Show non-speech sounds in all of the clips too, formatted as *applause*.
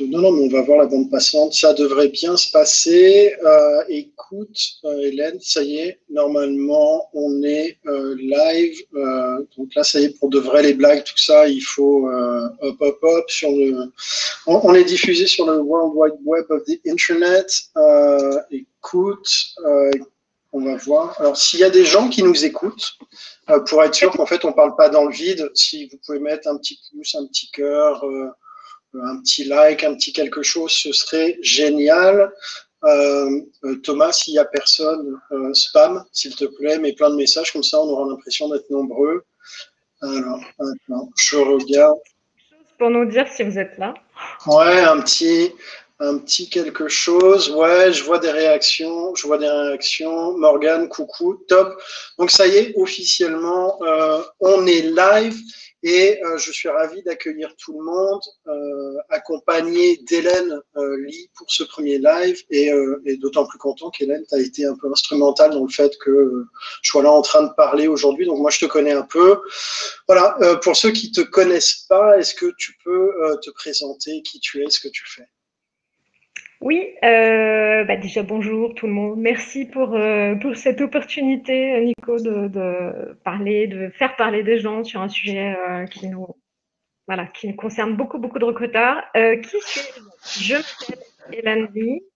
non, non, mais on va voir la bande passante. Ça devrait bien se passer. Euh, écoute, euh, Hélène, ça y est, normalement, on est euh, live. donc là, ça y est, pour de vrai, les blagues, tout ça, il faut hop, hop, hop. Sur le... on, est diffusé sur le World Wide Web of the Internet. écoute, on va voir. Alors, s'il y a des gens qui nous écoutent, pour être sûr qu'en fait, on ne parle pas dans le vide, si vous pouvez mettre un petit pouce, un petit cœur un petit like, un petit quelque chose, ce serait génial. Euh, euh, Thomas, s'il n'y a personne, euh, spam, s'il te plaît, mets plein de messages, comme ça on aura l'impression d'être nombreux. Alors, je regarde. Pour nous dire si vous êtes là. Ouais, un petit, un petit quelque chose. Ouais, je vois des réactions. Je vois des réactions. Morgane, coucou, top. Donc ça y est, officiellement, on est live. Et euh, je suis ravi d'accueillir tout le monde, euh, accompagné d'Hélène euh, Lee pour ce premier live, et, et d'autant plus content qu'Hélène, as été un peu instrumentale dans le fait que je sois là en train de parler aujourd'hui. Donc moi, je te connais un peu. Voilà, pour ceux qui te connaissent pas, est-ce que tu peux te présenter qui tu es, ce que tu fais? Oui, euh, bah déjà bonjour tout le monde. Merci pour, euh, pour cette opportunité, Nico, de, parler, de faire parler des gens sur un sujet euh, qui nous voilà, qui nous concerne beaucoup, beaucoup de recruteurs. Euh, qui suis-je? Je m'appelle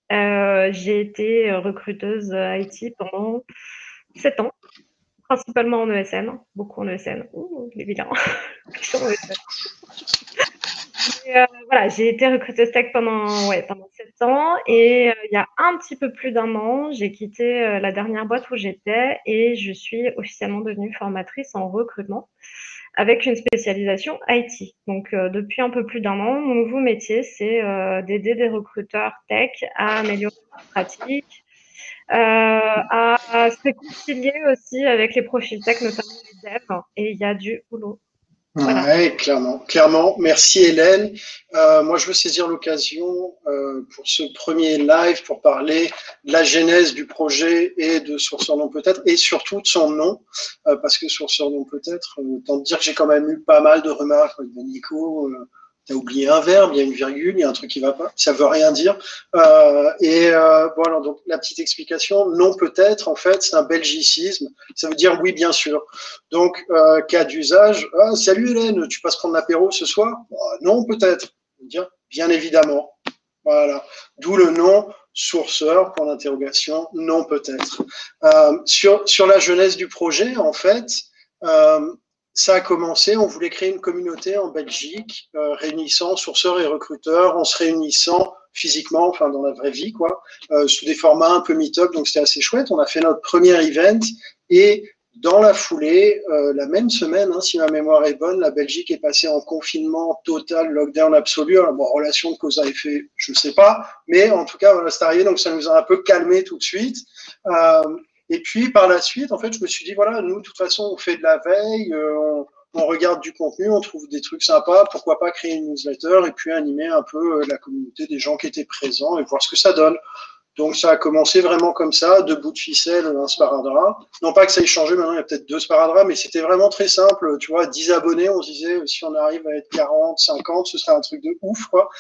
Hélène. J'ai été recruteuse IT pendant sept ans, principalement en ESN, beaucoup en ESN. Ouh, évidemment. *laughs* Euh, voilà, j'ai été recruteuse tech pendant, ouais, pendant 7 ans et euh, il y a un petit peu plus d'un an, j'ai quitté euh, la dernière boîte où j'étais et je suis officiellement devenue formatrice en recrutement avec une spécialisation IT. Donc, depuis un peu plus d'un an, mon nouveau métier, c'est d'aider des recruteurs tech à améliorer leur pratique, à, à, se réconcilier aussi avec les profils tech, notamment les devs. Et il y a du boulot oui, clairement, clairement. Merci Hélène. Euh, moi, je veux saisir l'occasion euh, pour ce premier live pour parler de la genèse du projet et de Sourceur Non Peut-être, et surtout de son nom, euh, parce que Sourceur Non Peut-être, autant dire que j'ai quand même eu pas mal de remarques de Nico tu as oublié un verbe, il y a une virgule, il y a un truc qui va pas, ça veut rien dire. Euh, et euh, voilà, donc la petite explication, non peut-être, en fait, c'est un belgicisme, ça veut dire oui bien sûr. Donc, euh, cas d'usage, ah, salut Hélène, tu passes prendre l'apéro ce soir? Bah, Non peut-être, dire bien évidemment. Voilà, d'où le nom sourceur, pour l'interrogation, non peut-être. Euh, sur, sur la jeunesse du projet, en fait, euh, ça a commencé, on voulait créer une communauté en Belgique, euh, réunissant sourceurs et recruteurs, en se réunissant physiquement, enfin dans la vraie vie, quoi, euh, sous des formats un peu meet-up, donc c'était assez chouette. On a fait notre premier event et dans la foulée, euh, la même semaine, hein, si ma mémoire est bonne, la Belgique est passée en confinement total, lockdown absolu. Alors, bon, relation de cause à effet, je ne sais pas, mais en tout cas, voilà, c'est arrivé, donc ça nous a un peu calmé tout de suite. Et puis par la suite, en fait, je me suis dit, voilà, nous, de toute façon, on fait de la veille, euh, on, on, regarde du contenu, on trouve des trucs sympas, pourquoi pas créer une newsletter et puis animer un peu euh, la communauté des gens qui étaient présents et voir ce que ça donne. Donc ça a commencé vraiment comme ça, deux bouts de ficelle, un sparadrap. Non pas que ça ait changé, maintenant il y a peut-être deux sparadraps, mais c'était vraiment très simple. Tu vois, 10 abonnés, on se disait, si on arrive à être 40, 50, ce serait un truc de ouf, quoi.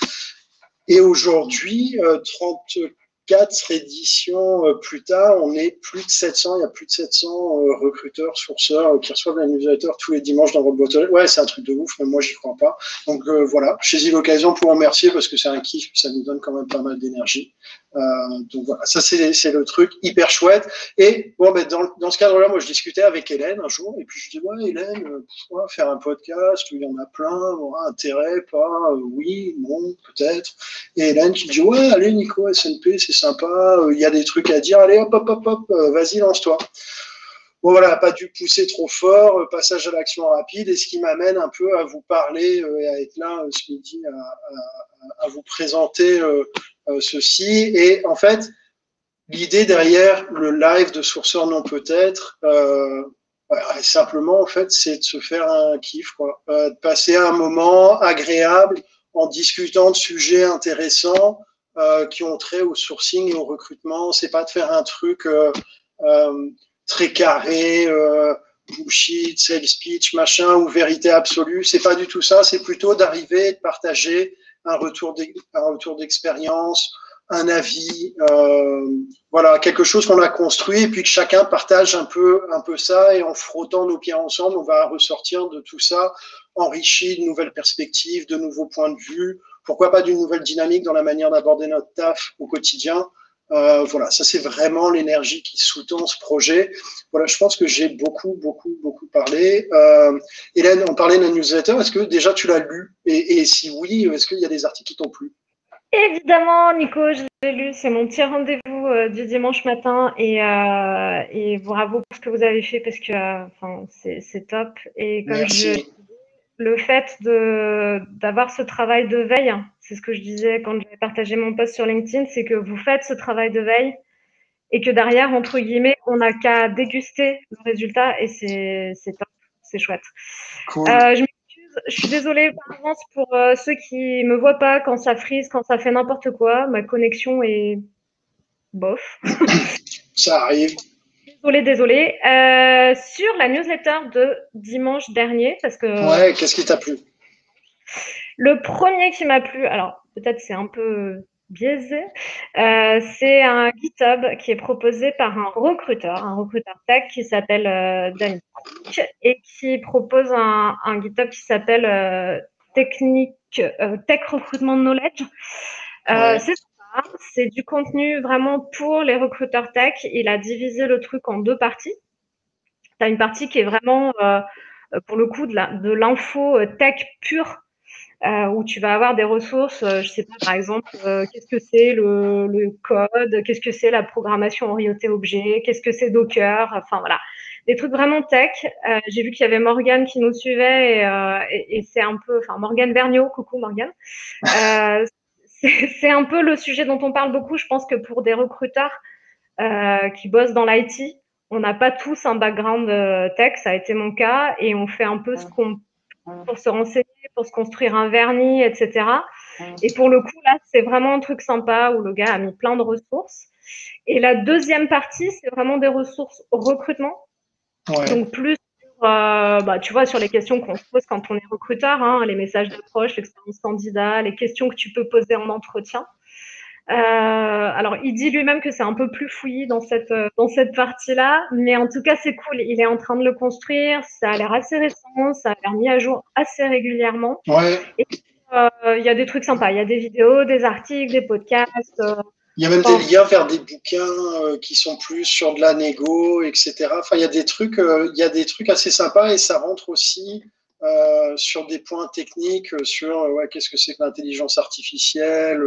Et aujourd'hui, 30, euh, quatre éditions euh, plus tard, on est plus de 700, il y a plus de 700 euh, recruteurs, sourceurs euh, qui reçoivent la newsletter tous les dimanches dans votre boîte Ouais, c'est un truc de ouf, mais moi, j'y crois pas. Donc voilà, saisis l'occasion pour remercier parce que c'est un kiff, ça nous donne quand même pas mal d'énergie. Euh, donc voilà, ça c'est le truc hyper chouette. Et bon, ben, dans, dans ce cadre-là, moi je discutais avec Hélène un jour, et puis je dis ouais Hélène, euh, faire un podcast, il y en a plein, intérêt, pas, euh, oui, non, peut-être. Et Hélène qui dit ouais, allez Nico, SNP, c'est sympa, il y a des trucs à dire, allez hop hop hop hop, vas-y lance-toi. Bon voilà, pas dû pousser trop fort, passage à l'action rapide, et ce qui m'amène un peu à vous parler et à être là ce midi, à, vous présenter euh, ceci. Et en fait, l'idée derrière le live de sourceur non peut-être, euh, simplement en fait, c'est de se faire un kiff, quoi, euh, de passer un moment agréable en discutant de sujets intéressants euh, qui ont trait au sourcing et au recrutement. C'est pas de faire un truc euh, euh, très carré, bullshit, sales speech, machin ou vérité absolue. C'est pas du tout ça. C'est plutôt d'arriver, de partager un retour d'expérience, un avis, euh, voilà, quelque chose qu'on a construit et puis que chacun partage un peu, un peu ça et en frottant nos pieds ensemble, on va ressortir de tout ça enrichi de nouvelles perspectives, de nouveaux points de vue, pourquoi pas d'une nouvelle dynamique dans la manière d'aborder notre taf au quotidien. Euh, voilà, ça c'est vraiment l'énergie qui sous-tend ce projet. Voilà, je pense que j'ai beaucoup, beaucoup, beaucoup parlé. Euh, Hélène, on parlait de la newsletter. Est-ce que déjà tu l'as lu? Et, et, si oui, est-ce qu'il y a des articles qui t'ont plu? Évidemment, Nico, je l'ai lu. C'est mon petit rendez-vous euh, du dimanche matin et, et, bravo pour ce que vous avez fait parce que c'est top. Et comme Merci. je le fait d'avoir ce travail de veille, c'est ce que je disais quand j'avais partagé mon post sur LinkedIn, c'est que vous faites ce travail de veille et que derrière, entre guillemets, on n'a qu'à déguster le résultat et c'est top, c'est chouette. Cool. Euh, je m'excuse, je suis désolée par avance pour euh, ceux qui me voient pas quand ça frise, quand ça fait n'importe quoi. Ma connexion est bof. ça arrive. Désolée, désolée. Euh, sur la newsletter de dimanche dernier, parce que. Ouais, qu'est-ce qui t'a plu? Le premier qui m'a plu, alors peut-être c'est un peu biaisé, euh, c'est un GitHub qui est proposé par un recruteur, un recruteur tech qui s'appelle euh, et qui propose un, un GitHub qui s'appelle euh, Technique Tech Recruitment Knowledge. Ouais. C'est c'est du contenu vraiment pour les recruteurs tech. Il a divisé le truc en deux parties. Tu as une partie qui est vraiment, euh, pour le coup, de l'info euh, tech pure, euh, où tu vas avoir des ressources, euh, je sais pas, par exemple, qu'est-ce que c'est le, code, qu'est-ce que c'est la programmation orientée objet, qu'est-ce que c'est Docker, enfin voilà. Des trucs vraiment tech. J'ai vu qu'il y avait Morgane qui nous suivait et, et, et c'est un peu, enfin Morgane Vergniaud, coucou Morgane *laughs* c'est un peu le sujet dont on parle beaucoup. Je pense que pour des recruteurs euh, qui bossent dans l'IT, on n'a pas tous un background euh, tech, ça a été mon cas, et on fait un peu ce qu'on pour se renseigner, pour se construire un vernis, etc. Et pour le coup, là, c'est vraiment un truc sympa où le gars a mis plein de ressources. Et la deuxième partie, c'est vraiment des ressources recrutement. Ouais. Donc plus euh, bah, tu vois, sur les questions qu'on se pose quand on est recruteur, hein, les messages d'approche, l'expérience candidat, les questions que tu peux poser en entretien. Euh, alors, il dit lui-même que c'est un peu plus fouillis dans cette, dans cette partie-là, mais en tout cas, c'est cool. Il est en train de le construire. Ça a l'air assez récent, ça a l'air mis à jour assez régulièrement. Ouais. Et euh, il y a des trucs sympas. Il y a des vidéos, des articles, des podcasts. Euh, il y a même des liens vers des bouquins euh, qui sont plus sur de la négo, etc. Enfin, il y a des trucs, euh, il y a des trucs assez sympas et ça rentre aussi euh, sur des points techniques, sur ouais, qu'est-ce que c'est que l'intelligence artificielle,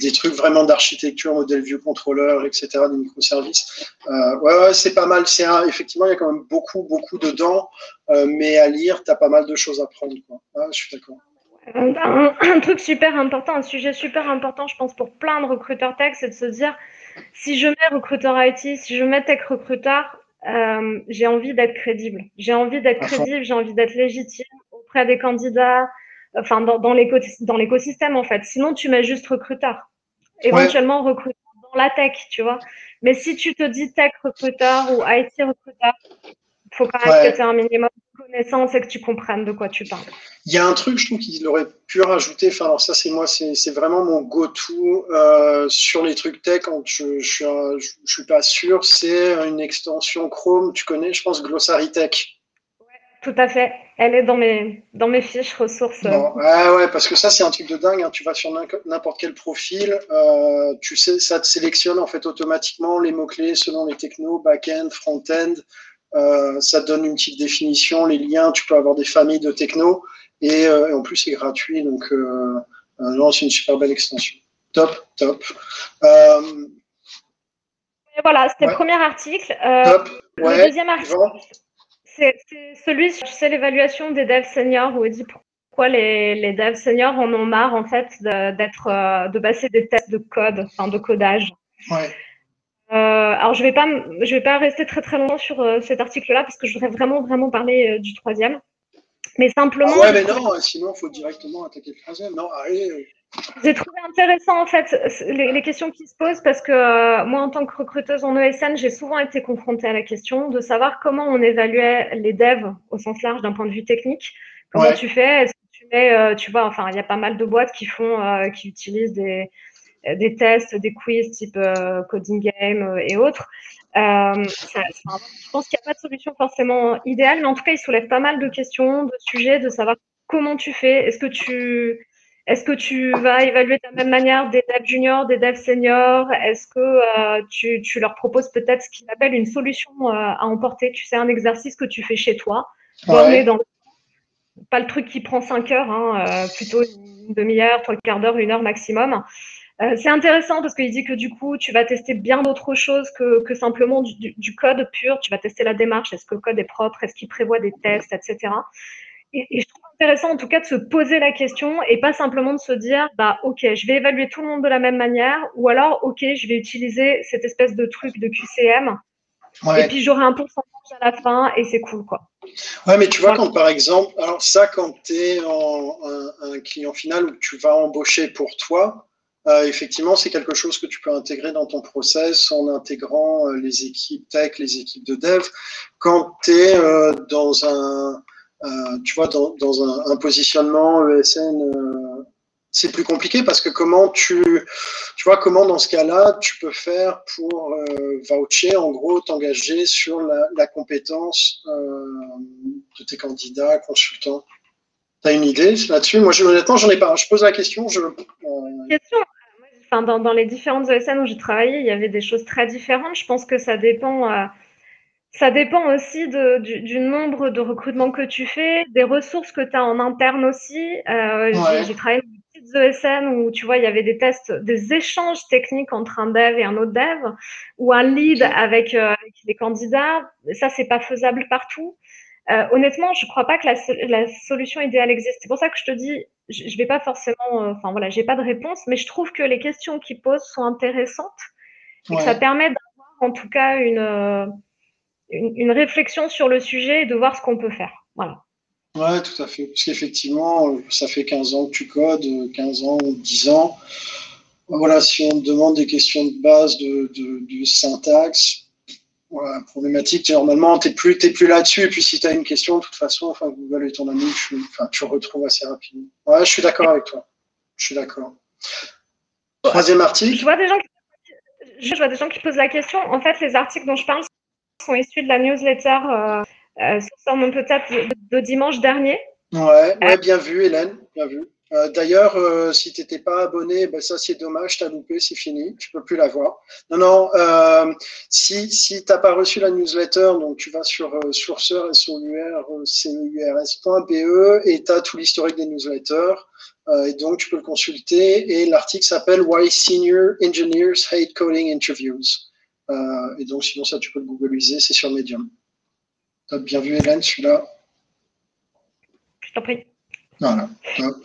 des trucs vraiment d'architecture, modèle vieux contrôleur, etc. Des microservices. ouais, ouais c'est pas mal. C'est effectivement, il y a quand même beaucoup, beaucoup dedans, mais à lire, tu as pas mal de choses à prendre. Quoi. Ah, je suis d'accord. Un, un, truc super important, un sujet super important, je pense, pour plein de recruteurs tech, c'est de se dire si je mets recruteur IT, si je mets tech recruteur, euh, j'ai envie d'être crédible. J'ai envie d'être crédible, j'ai envie d'être légitime auprès des candidats, enfin, dans, dans l'écosystème, en fait. Sinon, tu mets juste recruteur. Éventuellement, ouais. recruteur dans la tech, tu vois. Mais si tu te dis tech recruteur ou IT recruteur, faut quand même ouais. que tu aies un minimum connaissance et que tu comprennes de quoi tu parles. Il y a un truc, je trouve qu'il aurait pu rajouter, enfin alors ça c'est moi, c'est vraiment mon go-to euh, sur les trucs tech quand je, je, suis, je, je suis pas sûr, c'est une extension Chrome, tu connais, je pense Glossary Tech. Ouais, tout à fait, elle est dans mes, dans mes fiches ressources. Bon, ah ouais, parce que ça c'est un truc de dingue, hein. tu vas sur n'importe quel profil, euh, tu sais, ça te sélectionne en fait automatiquement les mots-clés selon les technos, back-end, front-end, euh, ça te donne une petite définition, les liens, tu peux avoir des familles de techno et, euh, et en plus c'est gratuit, donc euh, non, c'est une super belle extension. Top, top. Et voilà, c'était ouais. le premier article. top. Ouais. Le deuxième article, c'est celui sur tu sais, l'évaluation des devs seniors où il dit pourquoi les, les devs seniors en ont marre en fait d'être de passer des tests de code, enfin de codage. Ouais. Euh, alors, je vais pas, je vais pas rester très très longtemps sur euh, cet article-là parce que je voudrais vraiment vraiment parler euh, du troisième. Mais simplement. Ah ouais, mais non, sinon il faut directement attaquer le troisième. Non, allez. J'ai trouvé intéressant en fait les, les, questions qui se posent parce que euh, moi en tant que recruteuse en ESN, j'ai souvent été confrontée à la question de savoir comment on évaluait les devs au sens large d'un point de vue technique. Comment ouais. tu fais? Est-ce que tu mets, tu vois, enfin, il y a pas mal de boîtes qui font, qui utilisent des, des tests, des quiz type coding game et autres. je pense qu'il n'y a pas de solution forcément idéale, mais en tout cas, il soulève pas mal de questions, de sujets, de savoir comment tu fais. Est-ce que tu est-ce que tu vas évaluer de la même manière des devs juniors, des devs seniors? Est-ce que euh, tu, tu, leur proposes peut-être ce qu'ils appellent une solution euh, à emporter? Tu sais, un exercice que tu fais chez toi, ouais. dans pas le truc qui prend 5 heures, hein, euh, plutôt une demi-heure, trois quarts d'heure, une heure maximum. Euh, c'est intéressant parce qu'il dit que du coup, tu vas tester bien d'autres choses que, que simplement du, du, du, code pur. Tu vas tester la démarche. Est-ce que le code est propre? Est-ce qu'il prévoit des tests, etc. Et, et je trouve intéressant en tout cas de se poser la question et pas simplement de se dire bah ok je vais évaluer tout le monde de la même manière ou alors ok je vais utiliser cette espèce de truc de QCM ouais. et puis j'aurai un pourcentage à la fin et c'est cool quoi. Ouais mais tu vois quand par exemple alors ça quand tu es en, un, un, client final où tu vas embaucher pour toi euh, effectivement c'est quelque chose que tu peux intégrer dans ton process en intégrant euh, les équipes tech les équipes de dev quand tu es euh, dans un tu vois, dans, un, positionnement ESN, c'est plus compliqué parce que comment tu, tu vois, comment dans ce cas-là, tu peux faire pour voucher, en gros, t'engager sur la, compétence de tes candidats, consultants. Tu as une idée là-dessus? Moi, je, honnêtement, j'en ai pas. Je pose la question. Enfin, dans, dans, les différentes ESN où j'ai travaillé, il y avait des choses très différentes. Je pense que ça dépend. Euh, ça dépend aussi de, du, du, nombre de recrutements que tu fais, des ressources que tu as en interne aussi. Euh, ouais. J'ai travaillé dans des petites ESN où tu vois, il y avait des tests, des échanges techniques entre un dev et un autre dev, ou un lead avec, euh, avec les candidats. Ça, c'est pas faisable partout. Euh, honnêtement, je crois pas que la, la solution idéale existe. C'est pour ça que je te dis, je, je vais pas forcément, euh, enfin voilà, j'ai pas de réponse, mais je trouve que les questions qu'ils posent sont intéressantes et que ça permet d'avoir en tout cas une euh, une, une, réflexion sur le sujet et de voir ce qu'on peut faire. Voilà. Ouais, tout à fait. Parce qu'effectivement, ça fait 15 ans que tu codes, 15 ans, 10 ans. Voilà, si on te demande des questions de base de, de, de syntaxe, voilà, problématique, normalement, tu n'es plus, es plus là-dessus. Et puis, si tu as une question, de toute façon, enfin, Google est ton ami, tu, enfin, tu retrouves assez rapidement. Ouais, je suis d'accord avec toi. Je suis d'accord. Troisième article. Je vois, des gens qui, je vois des gens qui posent la question. En fait, les articles dont je parle sont issus de la newsletter euh, euh, sur mon peut-être de, de, dimanche dernier. Ouais, ouais, bien vu, Hélène, bien vu. Euh, D'ailleurs, euh, si tu n'étais pas abonné, ben ça c'est dommage, tu as loupé, c'est fini, tu peux plus la voir. Non, non, euh, si, si tu n'as pas reçu la newsletter, donc tu vas sur sourceur, S-O-U-R-C-E-U-R-S.be et tu as tout l'historique des newsletters. Et donc tu peux le consulter. Et l'article s'appelle Why Senior Engineers Hate Coding Interviews. Et donc, sinon, ça, tu peux le googliser, c'est sur Medium. T'as bien vu, Hélène, celui-là? Je t'en prie. Voilà, top.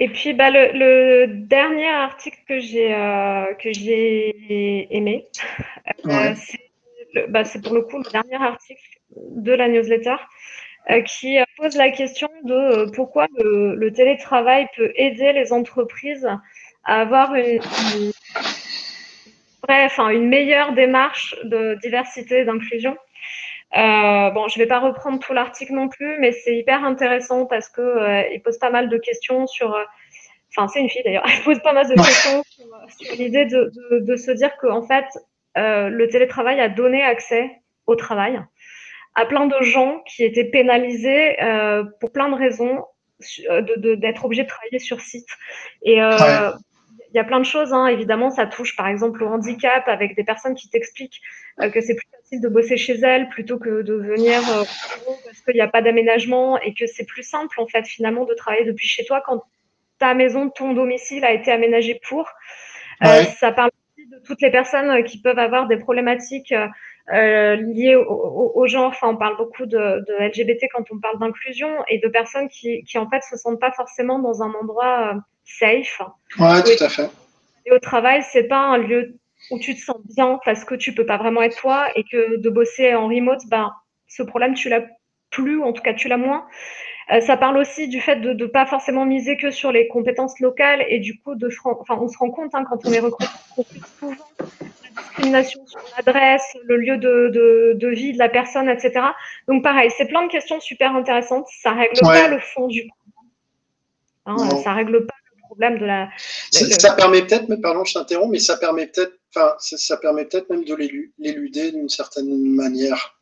Et puis, bah, le, le dernier article que j'ai euh, que j'ai aimé, *laughs* euh, ouais. euh, bah, c'est pour le coup le dernier article de la newsletter euh, qui pose la question de euh, pourquoi le, le, télétravail peut aider les entreprises à avoir une, une bref, une meilleure démarche de diversité et d'inclusion. Euh, bon, je ne vais pas reprendre tout l'article non plus, mais c'est hyper intéressant parce que euh, il pose pas mal de questions sur. Euh, enfin, c'est une fille d'ailleurs. *laughs* Elle pose pas mal de questions sur, sur l'idée de, de, de, se dire qu'en fait, euh, le télétravail a donné accès au travail à plein de gens qui étaient pénalisés euh, pour plein de raisons d'être obligés de travailler sur site. Et euh, ouais il y a plein de choses, hein. évidemment, ça touche par exemple au handicap avec des personnes qui t'expliquent euh, que c'est plus facile de bosser chez elles plutôt que de venir euh, parce qu'il n'y a pas d'aménagement et que c'est plus simple en fait finalement de travailler depuis chez toi quand ta maison, ton domicile a été aménagé pour. Euh, ouais. Euh, ça parle aussi de toutes les personnes qui peuvent avoir des problématiques euh, liées au, au, au, genre. Enfin, on parle beaucoup de, de LGBT quand on parle d'inclusion et de personnes qui, qui en fait se sentent pas forcément dans un endroit safe. Ouais, tout à fait. Et au travail, c'est pas un lieu où tu te sens bien parce que tu peux pas vraiment être toi et que de bosser en remote, ben, ce problème, tu l'as plus, en tout cas, tu l'as moins. Euh, ça parle aussi du fait de ne pas forcément miser que sur les compétences locales et du coup, de, enfin, on se rend compte hein, quand on est recruté, souvent la discrimination sur l'adresse, le lieu de, de, de, vie de la personne, etc. Donc pareil, c'est plein de questions super intéressantes. Ça règle ouais. pas le fond du problème Hein, ça règle pas problème de la. Ça, permet peut-être, mais pardon, je t'interromps, mais ça permet peut-être, enfin, ça, permet peut-être même de l'éluder d'une certaine manière.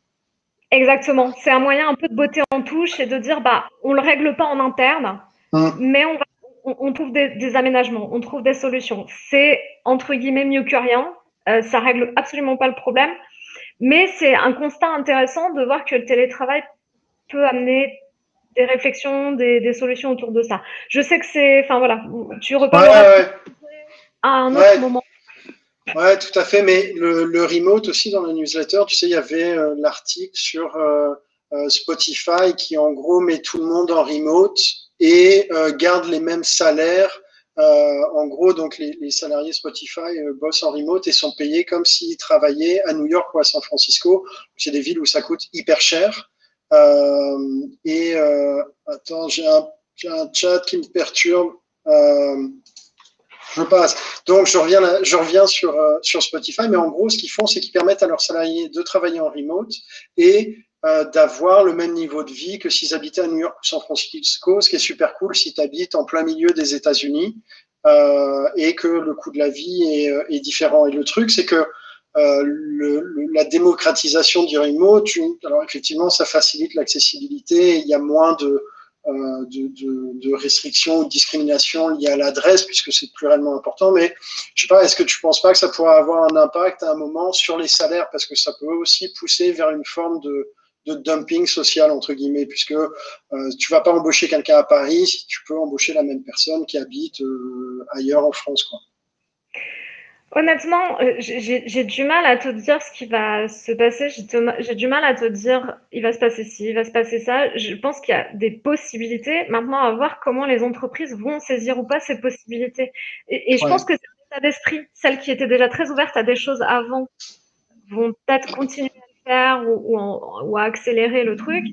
Exactement. C'est un moyen un peu de beauté en touche et de dire, bah, on le règle pas en interne, hum. mais on, on, trouve des, aménagements, on trouve des solutions. C'est entre guillemets mieux que rien. Euh, ça règle absolument pas le problème, mais c'est un constat intéressant de voir que le télétravail peut amener des réflexions, des, solutions autour de ça. Je sais que c'est, enfin voilà, tu reparleras à un autre moment. Ouais, tout à fait. Mais le, remote aussi dans la newsletter, tu sais, il y avait euh, l'article sur euh, Spotify qui en gros met tout le monde en remote et garde les mêmes salaires euh, en gros, donc les, salariés Spotify euh, bossent en remote et sont payés comme s'ils travaillaient à New York ou à San Francisco. C'est des villes où ça coûte hyper cher. Euh, et attends, j'ai un, un, chat qui me perturbe. je passe. Donc, je reviens, je reviens sur, sur Spotify, mais en gros, ce qu'ils font, c'est qu'ils permettent à leurs salariés de travailler en remote et euh, d'avoir le même niveau de vie que s'ils habitaient à New York ou San Francisco, ce qui est super cool si tu habites en plein milieu des États-Unis euh, et que le coût de la vie est, euh, est différent. Et le truc, c'est que euh, le, la démocratisation du remote, alors effectivement, ça facilite l'accessibilité, il y a moins de, euh, de, de, de, restrictions ou de discriminations liées à l'adresse, puisque c'est plus réellement important. Mais je sais pas, est-ce que tu penses pas que ça pourrait avoir un impact à un moment sur les salaires, parce que ça peut aussi pousser vers une forme de, de dumping social entre guillemets, puisque euh, tu vas pas embaucher quelqu'un à Paris si tu peux embaucher la même personne qui habite euh, ailleurs en France, quoi. Honnêtement, euh, j'ai du mal à te dire ce qui va se passer. J'ai du mal à te dire il va se passer ci, il va se passer ça. Je pense qu'il y a des possibilités. Maintenant, à voir comment les entreprises vont saisir ou pas ces possibilités. Et, je pense que c'est l'état d'esprit. Celles qui étaient déjà très ouvertes à des choses avant vont peut-être continuer ou, ou, à accélérer le truc.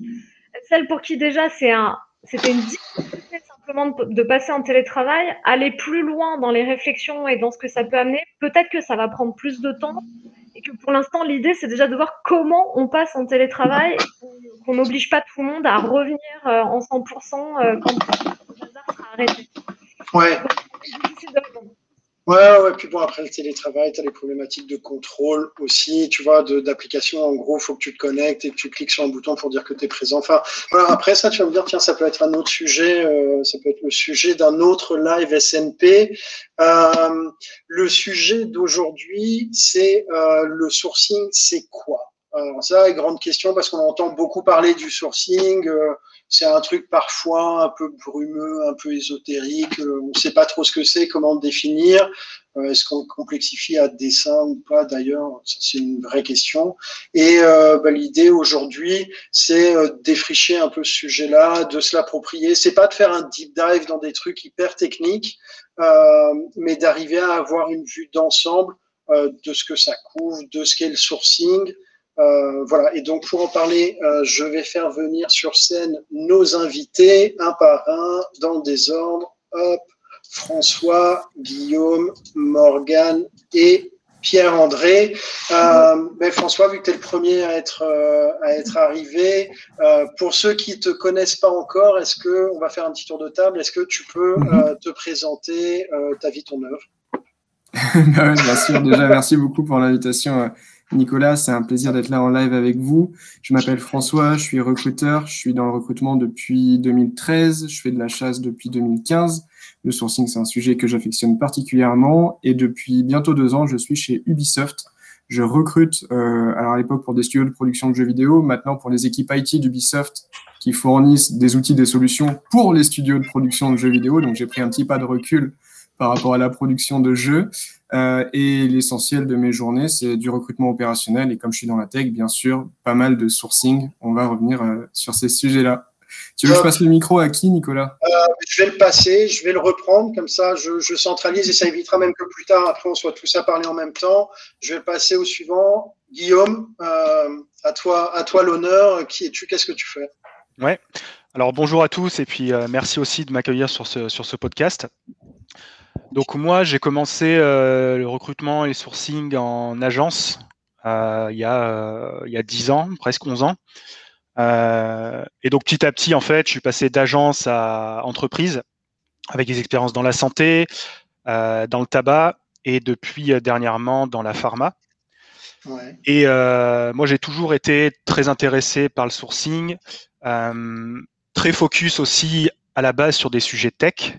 Celle pour qui déjà c'est un, c'était une difficulté simplement de, passer en télétravail, aller plus loin dans les réflexions et dans ce que ça peut amener. Peut-être que ça va prendre plus de temps et que pour l'instant l'idée c'est déjà de voir comment on passe en télétravail, qu'on n'oblige pas tout le monde à revenir euh, en 100% euh, quand le bazar sera arrêté. Ouais. Ouais, ouais, puis bon, après le télétravail, tu as les problématiques de contrôle aussi, tu vois, d'application. En gros, faut que tu te connectes et que tu cliques sur un bouton pour dire que tu es présent. Enfin, voilà, après ça, tu vas me dire, tiens, ça peut être un autre sujet, euh, ça peut être le sujet d'un autre live SNP. Euh, le sujet d'aujourd'hui, c'est euh, le sourcing, c'est quoi? Alors ça, grande question parce qu'on entend beaucoup parler du sourcing. Euh, c'est un truc parfois un peu brumeux, un peu ésotérique. Euh, on ne sait pas trop ce que c'est, comment le définir. Euh, est-ce qu'on complexifie à dessin ou pas D'ailleurs, c'est une vraie question. Et euh, bah, l'idée aujourd'hui, c'est défricher un peu ce sujet-là, de se l'approprier. C'est pas de faire un deep dive dans des trucs hyper techniques, mais d'arriver à avoir une vue d'ensemble de ce que ça couvre, de ce qu'est le sourcing, euh, voilà, et donc pour en parler, euh, je vais faire venir sur scène nos invités, un par un, dans le désordre. Hop, François, Guillaume, Morgane et Pierre-André. Euh, ben François, vu que tu es le premier à être, euh, à être arrivé, pour ceux qui te connaissent pas encore, est-ce que, on va faire un petit tour de table, est-ce que tu peux mhm. te présenter ta vie, ton œuvre? *laughs* Bien sûr, déjà, merci beaucoup pour l'invitation Nicolas, c'est un plaisir d'être là en live avec vous. Je m'appelle François, je suis recruteur, je suis dans le recrutement depuis 2013, je fais de la chasse depuis 2015. Le sourcing, c'est un sujet que j'affectionne particulièrement et depuis bientôt deux ans, je suis chez Ubisoft. Je recrute, euh, alors à l'époque pour des studios de production de jeux vidéo, maintenant pour les équipes IT d'Ubisoft qui fournissent des outils, des solutions pour les studios de production de jeux vidéo. Donc j'ai pris un petit pas de recul par rapport à la production de jeux. Euh, et l'essentiel de mes journées, c'est du recrutement opérationnel. Et comme je suis dans la tech, bien sûr, pas mal de sourcing. On va revenir euh, sur ces sujets-là. Tu veux que je passe le micro à qui, Nicolas? euh, Je vais le passer, je vais le reprendre, comme ça je, je, centralise et ça évitera même que plus tard, après on soit tous à parler en même temps. Je vais le passer au suivant. Guillaume, euh, à toi, à toi l'honneur. Qui es-tu? Qu'est-ce que tu fais? Ouais. Alors bonjour à tous et puis euh, merci aussi de m'accueillir sur ce, sur ce podcast. Donc moi, j'ai commencé euh, le recrutement et le sourcing en agence euh, il, y a, euh, il y a 10 ans, presque 11 ans. et donc petit à petit, en fait, je suis passé d'agence à entreprise. avec des expériences dans la santé, dans le tabac et depuis dernièrement dans la pharma. Et moi, j'ai toujours été très intéressé par le sourcing, très focus aussi à la base sur des sujets tech.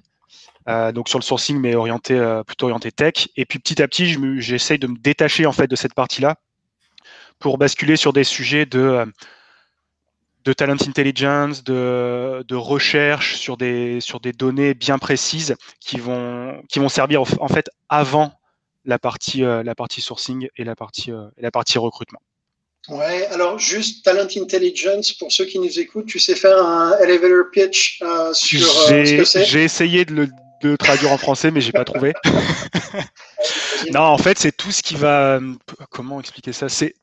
Euh, donc sur le sourcing, mais orienté euh, plutôt orienté tech. Et puis petit à petit, j'essaye de me détacher en fait de cette partie-là pour basculer sur des sujets de euh, de talent intelligence, de, de, recherche sur des sur des données bien précises qui vont qui vont servir en fait avant la partie la partie sourcing et la partie la partie recrutement. Ouais, alors juste Talent Intelligence, pour ceux qui nous écoutent, tu sais faire un elevator pitch sur ce que c'est? J'ai essayé de le de traduire en français, mais j'ai pas trouvé. *laughs* non, en fait, c'est tout ce qui va. Comment expliquer ça? C'est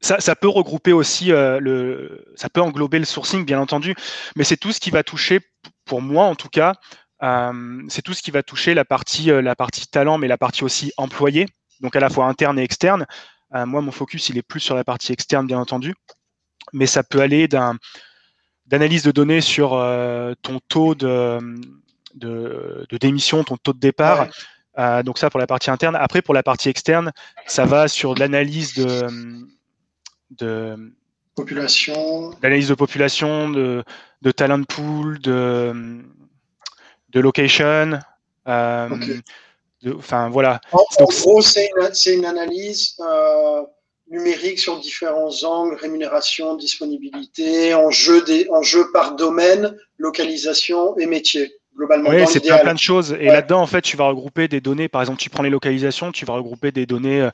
ça, ça, peut regrouper aussi euh, le, ça peut englober le sourcing, bien entendu, mais c'est tout ce qui va toucher, pour moi en tout cas, euh, c'est tout ce qui va toucher la partie, euh, la partie talent, mais la partie aussi employé, donc à la fois interne et externe. moi, mon focus, il est plus sur la partie externe, bien entendu, mais ça peut aller d'un d'analyse de données sur ton taux de de, démission, ton taux de départ. Euh, donc ça pour la partie interne. Après pour la partie externe, ça va sur l'analyse de, de population, d'analyse de population, de, de talent pool, de, de location. Euh, enfin voilà. En, gros, c'est une, une, analyse euh, numérique sur différents angles, rémunération, disponibilité, enjeux, des, enjeux par domaine, localisation et métier. Oui, c'est plein, plein de choses. Et là-dedans, en fait, tu vas regrouper des données. Par exemple, tu prends les localisations, tu vas regrouper des données euh,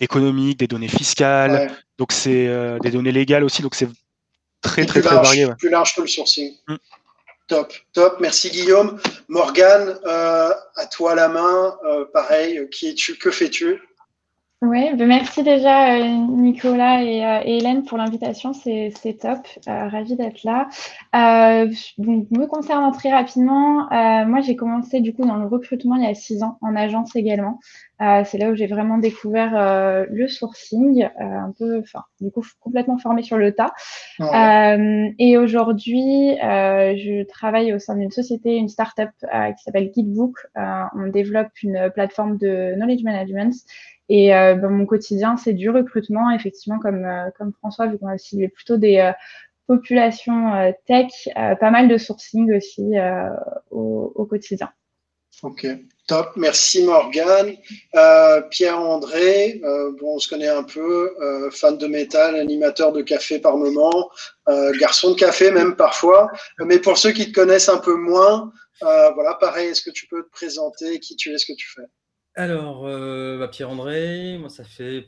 économiques, des données fiscales. Donc, c'est euh, des données légales aussi. Donc, c'est très, très, très varié. Plus large que le sourcing. Mm. Top, top. Merci Guillaume. Morgane, euh, à toi la main. pareil, qui es-tu? Que fais-tu? Oui, ben merci déjà euh, Nicolas euh, et, Hélène pour l'invitation, c'est top, euh, ravie d'être là. donc, me concernant très rapidement, moi j'ai commencé du coup dans le recrutement il y a six ans, en agence également. c'est là où j'ai vraiment découvert le sourcing, un peu, enfin, du coup complètement formé sur le tas. et aujourd'hui, je travaille au sein d'une société, une startup qui s'appelle Gitbook. on développe une plateforme de knowledge management et euh, ben, mon quotidien, c'est du recrutement, effectivement, comme, euh, comme François, vu qu'on a ciblé plutôt des euh, populations tech, pas mal de sourcing aussi au, quotidien. Ok, top. Merci Morgane. Pierre-André, bon, on se connaît un peu, fan de métal, animateur de café par moment, garçon de café même parfois. Mais pour ceux qui te connaissent un peu moins, voilà, pareil, est-ce que tu peux te présenter, qui tu es, ce que tu fais? Alors, euh, bah, Pierre-André, moi, ça fait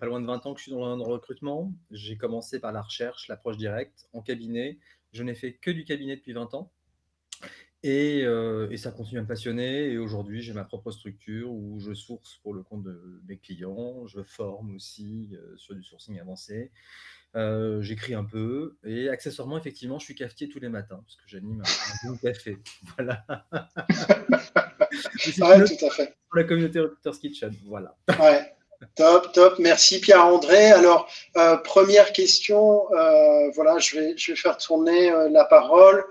pas loin de 20 ans que je suis dans le recrutement. J'ai commencé par la recherche, l'approche directe, en cabinet. Je n'ai fait que du cabinet depuis 20 ans. Et, euh, et ça continue à me passionner. Et aujourd'hui, j'ai ma propre structure où je source pour le compte de mes clients. Je forme aussi euh, sur du sourcing avancé. J'écris un peu. Et accessoirement, effectivement, je suis cafetier tous les matins parce que j'anime un, un bon café. *laughs* Voilà. *laughs* ouais, tout à fait. Pour la communauté Recruiters Kitchen, voilà. Ouais. Top, top. Merci Pierre-André. Alors, euh, première question, euh, voilà, je vais, faire tourner euh, la parole.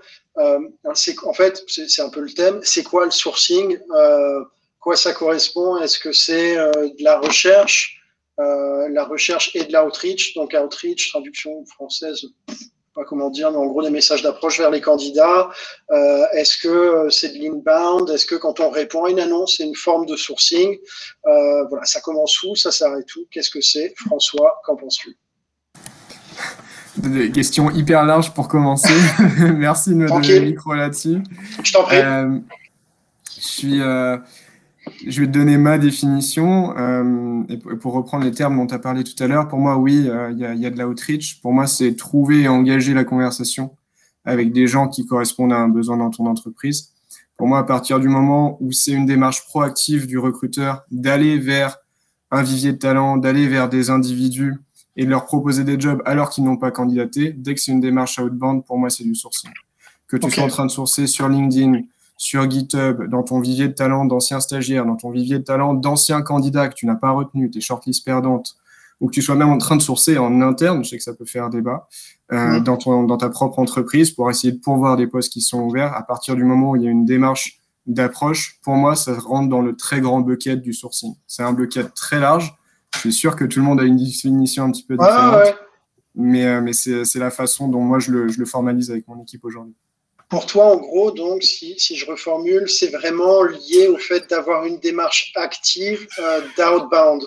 c'est, en fait, c'est, un peu le thème. C'est quoi le sourcing Quoi ça correspond? Est-ce que c'est de la recherche La recherche et de l'outreach? Donc, outreach, traduction française, pas comment dire, mais en gros des messages d'approche vers les candidats. Euh, est-ce que euh, c'est de l'inbound? Est-ce que quand on répond à une annonce, c'est une forme de sourcing? Euh, Voilà, ça commence où? Ça s'arrête où? Qu'est-ce que c'est? François, qu'en penses-tu? Des questions hyper larges pour commencer. *laughs* Merci de me donner le micro là-dessus. Je t'en prie. je suis je vais te donner ma définition. Euh, et pour reprendre les termes dont tu as parlé tout à l'heure, pour moi, oui, euh, il y, a, y, a, de l'outreach. Pour moi, c'est trouver et engager la conversation avec des gens qui correspondent à un besoin dans ton entreprise. Pour moi, à partir du moment où c'est une démarche proactive du recruteur d'aller vers un vivier de talent, d'aller vers des individus et de leur proposer des jobs alors qu'ils n'ont pas candidaté, dès que c'est une démarche outbound, pour moi, c'est du sourcing. Que tu sois en train de sourcer sur LinkedIn, sur GitHub, dans ton vivier de talent d'anciens stagiaires, dans ton vivier de talent d'anciens candidats que tu n'as pas retenu, tes shortlists perdantes, ou que tu sois même en train de sourcer en interne, je sais que ça peut faire débat, euh, dans, ton, dans ta propre entreprise pour essayer de pourvoir des postes qui sont ouverts. À partir du moment où il y a une démarche d'approche, pour moi, ça rentre dans le très grand bucket du sourcing. C'est un bucket très large. Je suis sûr que tout le monde a une définition un petit peu différente, mais, euh, mais c'est la façon dont moi je le, je le formalise avec mon équipe aujourd'hui. Pour toi, en gros, donc, si, si je reformule, c'est vraiment lié au fait d'avoir une démarche active euh, d'outbound.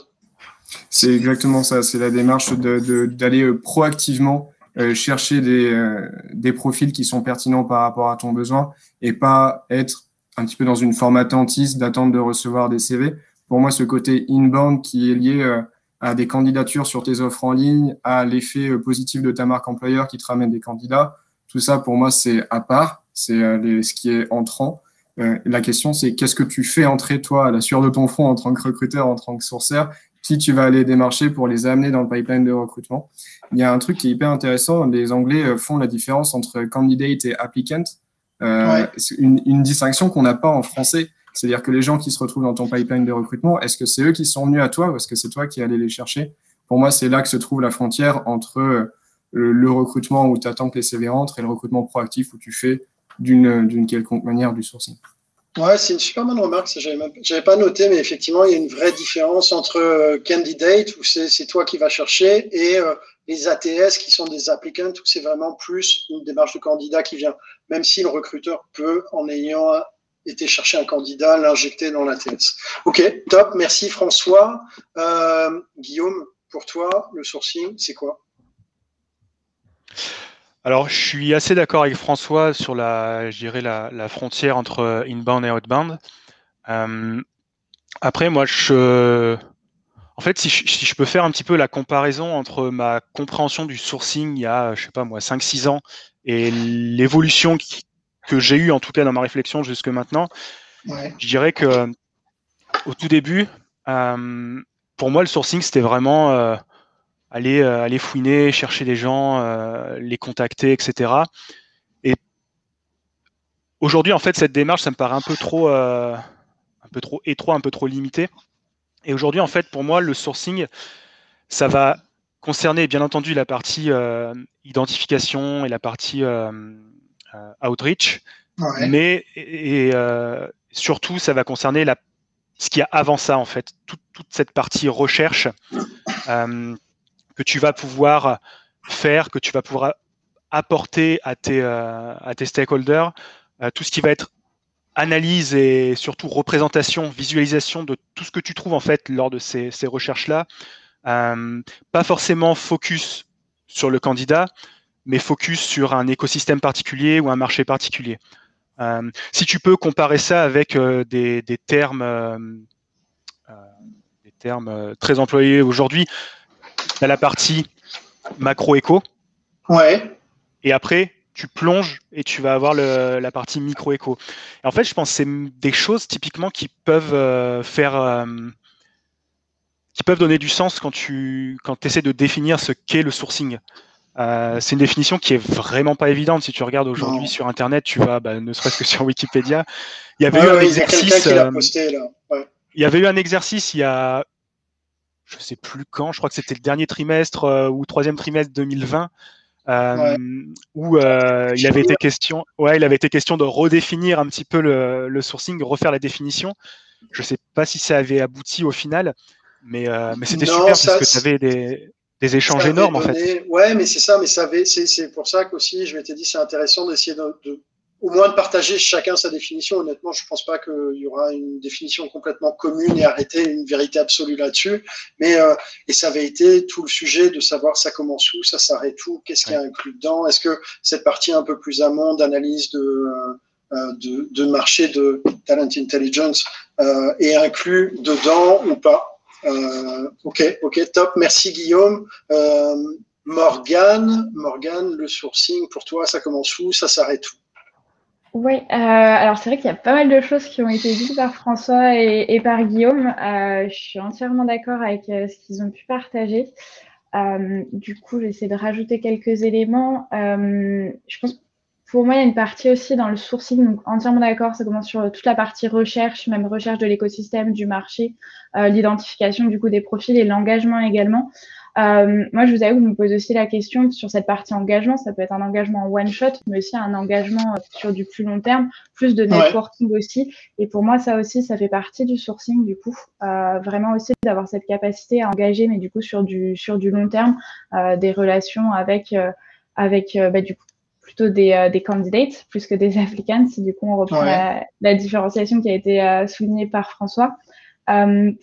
C'est exactement ça. C'est la démarche d'aller de, proactivement euh, chercher des, euh, des profils qui sont pertinents par rapport à ton besoin et pas être un petit peu dans une forme attentiste d'attendre de recevoir des CV. Pour moi, ce côté inbound qui est lié euh, à des candidatures sur tes offres en ligne, à l'effet positif de ta marque employeur qui te ramène des candidats, tout ça, pour moi, c'est à part. C'est ce qui est entrant. la question, c'est qu'est-ce que tu fais entrer, toi, à la sueur de ton front en tant que recruteur, en tant que sourceur? Qui tu vas aller démarcher pour les amener dans le pipeline de recrutement? Il y a un truc qui est hyper intéressant. Les Anglais euh, font la différence entre candidate et applicant. Euh, une, une, distinction qu'on n'a pas en français. C'est-à-dire que les gens qui se retrouvent dans ton pipeline de recrutement, est-ce que c'est eux qui sont venus à toi ou est-ce que c'est toi qui allais les chercher? Pour moi, c'est là que se trouve la frontière entre le, recrutement où tu attends que les CV rentrent et le recrutement proactif où tu fais d'une quelconque manière du sourcing. Ouais, c'est une super bonne remarque. Je n'avais pas noté, mais effectivement, il y a une vraie différence entre euh, candidate, où c'est toi qui vas chercher, et euh, les ATS, qui sont des applicants, où c'est vraiment plus une démarche de candidat qui vient, même si le recruteur peut, en ayant été chercher un candidat, l'injecter dans l'ATS. Ok, top. Merci François. Euh, Guillaume, pour toi, le sourcing, c'est quoi? Alors, je suis assez d'accord avec François sur la, la, la frontière entre inbound et outbound. Euh, après, moi, je, en fait, si je, peux faire un petit peu la comparaison entre ma compréhension du sourcing il y a, je sais pas moi, 5-6 ans et l'évolution que j'ai eue, en tout cas dans ma réflexion jusque maintenant, je dirais que au tout début, euh, pour moi, le sourcing, c'était vraiment euh, aller, euh, aller fouiner, chercher des gens, euh, les contacter, etc. Et aujourd'hui, en fait, cette démarche, ça me paraît un peu trop, euh, un peu trop étroit, un peu trop limité. Et aujourd'hui, en fait, pour moi, le sourcing, ça va concerner bien entendu la partie identification et la partie outreach, mais et, surtout, ça va concerner la, ce qu'il y a avant ça, en fait, toute, toute cette partie recherche que tu vas pouvoir faire, que tu vas pouvoir apporter à tes, euh, stakeholders, euh, tout ce qui va être analyse et surtout représentation, visualisation de tout ce que tu trouves en fait lors de ces, recherches-là. Euh, pas forcément focus sur le candidat, mais focus sur un écosystème particulier ou un marché particulier. si tu peux comparer ça avec des termes très employés aujourd'hui, tu as la partie macro-éco. Ouais. Et après, tu plonges et tu vas avoir le, la partie micro-éco. En fait, je pense que c'est des choses typiquement qui peuvent euh, faire. Euh, qui peuvent donner du sens quand tu quand essaies de définir ce qu'est le sourcing. Euh, c'est une définition qui est vraiment pas évidente. Si tu regardes aujourd'hui sur Internet, tu vas, bah, ne serait-ce que *laughs* sur Wikipédia, il y avait eu un exercice. Il y avait eu un exercice il y a je sais plus quand, je crois que c'était le dernier trimestre euh, ou troisième trimestre 2020. Euh, où euh, il avait été question, ouais, il avait été question de redéfinir un petit peu le, sourcing, refaire la définition. Je sais pas si ça avait abouti au final, mais, mais c'était super parce que tu avais des, des échanges énormes en fait. Ouais, mais c'est ça, mais ça c'est pour ça qu'aussi je m'étais dit c'est intéressant d'essayer de, au moins de partager chacun sa définition. Honnêtement, je ne pense pas qu'il y aura une définition complètement commune et arrêter une vérité absolue là-dessus. Mais euh, et ça avait été tout le sujet de savoir ça commence où, ça s'arrête où, qu'est-ce qu'il y a inclus dedans. Est-ce que cette partie un peu plus amont d'analyse de, euh, de, de, marché de talent intelligence euh, est inclus dedans ou pas? Euh, Ok, ok, top. Merci Guillaume. Euh, Morgane, Morgane, le sourcing pour toi, ça commence où, ça s'arrête où? Oui, euh, alors c'est vrai qu'il y a pas mal de choses qui ont été dites par François et, par Guillaume. Euh, je suis entièrement d'accord avec euh, ce qu'ils ont pu partager. du coup, j'essaie de rajouter quelques éléments. je pense pour moi, il y a une partie aussi dans le sourcing, donc entièrement d'accord, ça commence sur toute la partie recherche, même recherche de l'écosystème, du marché, l'identification du coup des profils et l'engagement également. Euh, moi, je vous avoue que je me pose aussi la question sur cette partie engagement. Ça peut être un engagement one shot, mais aussi un engagement sur du plus long terme, plus de networking aussi. Et pour moi, ça aussi, ça fait partie du sourcing du coup. Euh, vraiment aussi d'avoir cette capacité à engager, mais du coup sur du sur du long terme, euh, des relations avec avec bah, du coup plutôt des, des candidates plus que des *laughs* applicants. Si du coup on reprend la, la, différenciation qui a été soulignée par François.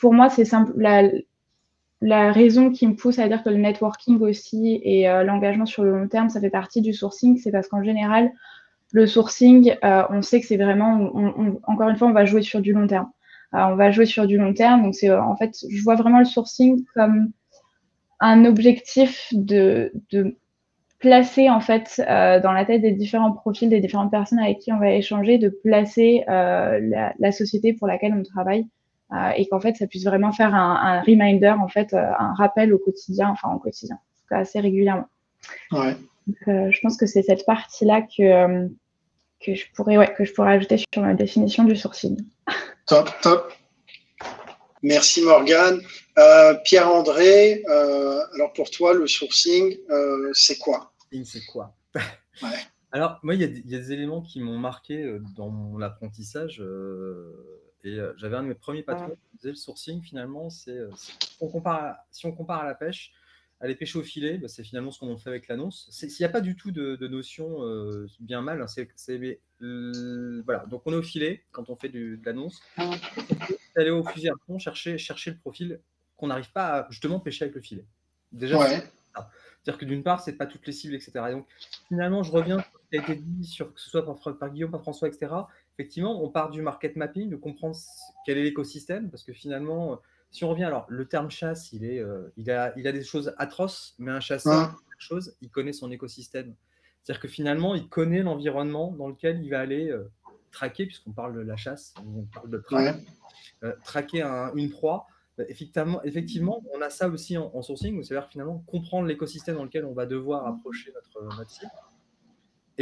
pour moi, c'est simple. La, la raison qui me pousse à dire que le networking aussi et euh, l'engagement sur le long terme, ça fait partie du sourcing, c'est parce qu'en général, le sourcing, euh, on sait que c'est vraiment, encore une fois, on va jouer sur du long terme. Euh, on va jouer sur du long terme, donc c'est en fait, je vois vraiment le sourcing comme un objectif de, placer en fait dans la tête des différents profils des différentes personnes avec qui on va échanger, de placer la, la, société pour laquelle on travaille euh, et qu'en fait ça puisse vraiment faire un, un reminder, en fait, euh, un rappel au quotidien, enfin au quotidien, assez régulièrement. Ouais. Donc, euh, je pense que c'est cette partie-là que, que, je pourrais, ouais, que je pourrais ajouter sur ma définition du sourcing. Top, top. Merci Morgane. Euh, Pierre-André, euh, alors pour toi, le sourcing, euh, c'est quoi? C'est quoi? *laughs* Ouais. Alors, moi, il y, y, a des éléments qui m'ont marqué dans mon apprentissage. Et euh, j'avais un de mes premiers patrons qui disait le sourcing, finalement, c'est euh, si, on compare si on compare à la pêche, aller pêcher au filet, bah, c'est finalement ce qu'on fait avec l'annonce. S'il n'y a pas du tout de, notion euh, bien mal, hein, c'est voilà. Donc on est au filet quand on fait de l'annonce. Aller au fusil à fond, chercher, chercher le profil qu'on n'arrive pas à justement pêcher avec le filet. Déjà, c'est-à-dire que d'une part, c'est pas toutes les cibles, etc. Et donc finalement, je reviens sur ce qui a été dit sur que ce soit par, par Guillaume, par François, etc effectivement, on part du market mapping, de comprendre quel est l'écosystème, parce que finalement, si on revient, alors le terme chasse, il, est, euh, il, a, il a des choses atroces, mais un chasseur, chose, il connaît son écosystème. C'est-à-dire que finalement, il connaît l'environnement dans lequel il va aller euh, traquer, puisqu'on parle de la chasse, on parle de traque, euh, traquer une proie. Effectivement, effectivement, on a ça aussi en, sourcing, c'est-à-dire finalement comprendre l'écosystème dans lequel on va devoir approcher notre, notre cible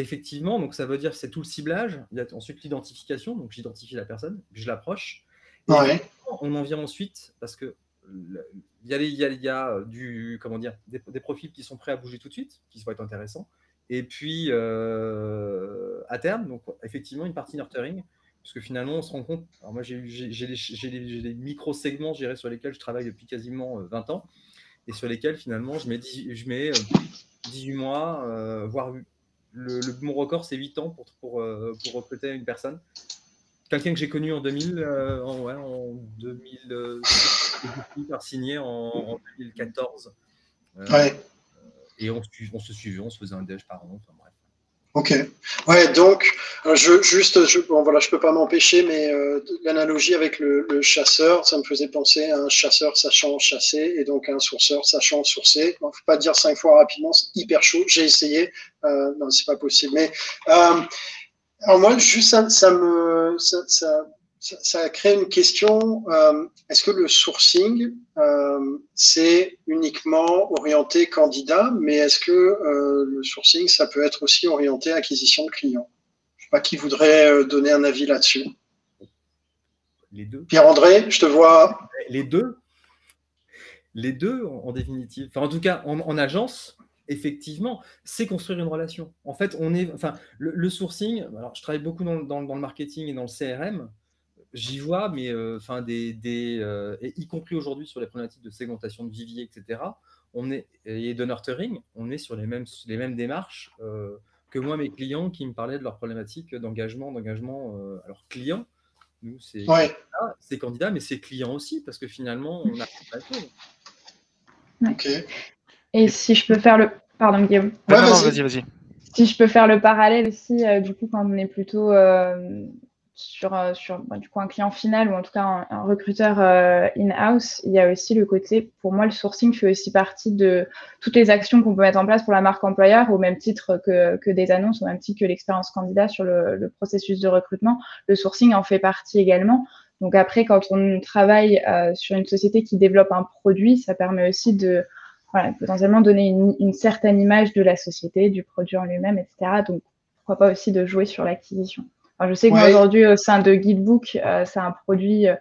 effectivement, donc ça veut dire que c'est tout le ciblage. Il y a ensuite l'identification, donc j'identifie la personne, puis je l'approche. On en vient ensuite, parce que il y, a, du, comment dire, des, profils qui sont prêts à bouger tout de suite, qui vont être intéressants. Et puis, euh, à terme, donc effectivement, une partie nurturing, parce que finalement, on se rend compte. Alors, moi, j'ai des, micro-segments sur lesquels je travaille depuis quasiment 20 euh, ans, et sur lesquels, finalement, je mets, je mets 18 euh, mois, voire le, mon record, c'est 8 ans pour, pour, euh, pour, recruter une personne. Quelqu'un que j'ai connu en 2000, euh, en, ouais, en 2000, euh, par signé en, 2014. ouais. Et on, on, se suivait, on se faisait un déj par an. Enfin, bref. Ok. Ouais, donc, euh, je, juste, je, bon, voilà, je peux pas m'empêcher, mais euh, l'analogie avec le, chasseur, ça me faisait penser à un chasseur sachant chasser et donc un sourceur sachant sourcer. Ne faut pas dire cinq fois rapidement, c'est hyper chaud. J'ai essayé, euh, non, c'est pas possible. Mais euh, alors moi, juste ça, ça me, ça, ça, ça, a créé une question. Euh, est-ce que le sourcing, euh, c'est uniquement orienté candidat, mais est-ce que euh, le sourcing, ça peut être aussi orienté acquisition de clients? Sais pas qui voudrait donner un avis là-dessus. Les deux. Pierre-André, je te vois. Les deux. Les deux, en, définitive. Enfin, en tout cas, en, agence, effectivement, c'est construire une relation. En fait, on est, enfin, le, sourcing. Alors, je travaille beaucoup dans, dans, le marketing et dans le CRM j'y vois, mais euh, enfin des, des euh, y compris aujourd'hui sur les problématiques de segmentation de vivier, etc. On est et de nurturing, on est sur les mêmes les mêmes démarches euh, que moi mes clients qui me parlaient de leurs problématiques d'engagement, d'engagement. alors clients, nous c'est c'est candidat, mais c'est clients aussi parce que finalement on a pas Ok. Et si je peux faire le pardon Guillaume. vas-y, vas-y. Si je peux faire le parallèle aussi, du coup, quand on est plutôt euh, sur bah, du coup, un client final ou en tout cas un, recruteur euh, in-house, il y a aussi le côté, pour moi, le sourcing fait aussi partie de toutes les actions qu'on peut mettre en place pour la marque employeur, au même titre que, que des annonces, au même titre que l'expérience candidat sur le, processus de recrutement. Le sourcing en fait partie également. Donc après, quand on travaille euh, sur une société qui développe un produit, ça permet aussi de potentiellement donner une, une certaine image de la société, du produit en lui-même, etc. Donc pourquoi pas aussi de jouer sur l'acquisition je sais qu'aujourd'hui, au sein de Guidebook, euh, c'est un produit euh,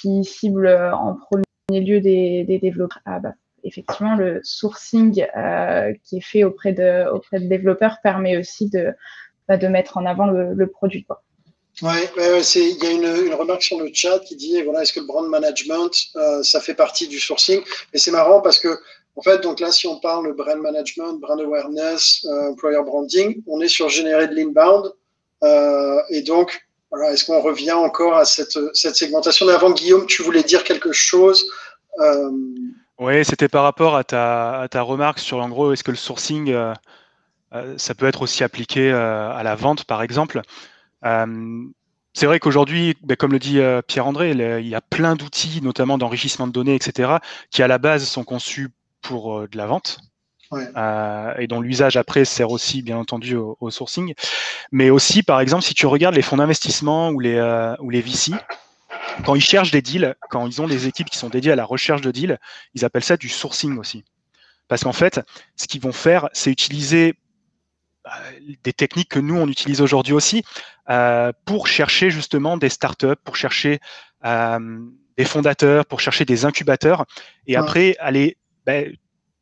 qui cible euh, en premier lieu des, développeurs. Ah, bah, effectivement, le sourcing qui est fait auprès de, auprès de développeurs permet aussi de, bah, de mettre en avant le, produit. Quoi. Ouais, il y a une, remarque sur le chat qui dit voilà, est-ce que le brand management, ça fait partie du sourcing? Et c'est marrant parce que en fait, donc là, si on parle brand management, brand awareness, euh, employer branding, on est sur générer de l'inbound. Euh, et donc, voilà, est-ce qu'on revient encore à cette, segmentation Mais avant, Guillaume, tu voulais dire quelque chose euh... Oui, c'était par rapport à ta, à ta, remarque sur, en gros, est-ce que le sourcing, euh, ça peut être aussi appliqué à la vente, par exemple c'est vrai qu'aujourd'hui, ben, comme le dit Pierre-André, il y a plein d'outils, notamment d'enrichissement de données, etc., qui à la base sont conçus pour de la vente. Euh, et dont l'usage après sert aussi bien entendu au, sourcing. Mais aussi, par exemple, si tu regardes les fonds d'investissement ou les, euh, ou les VC, quand ils cherchent des deals, quand ils ont des équipes qui sont dédiées à la recherche de deals, ils appellent ça du sourcing aussi. Parce qu'en fait, ce qu'ils vont faire, c'est utiliser des techniques que nous, on utilise aujourd'hui aussi pour chercher justement des startups, pour chercher des fondateurs, pour chercher des incubateurs, et après aller bah,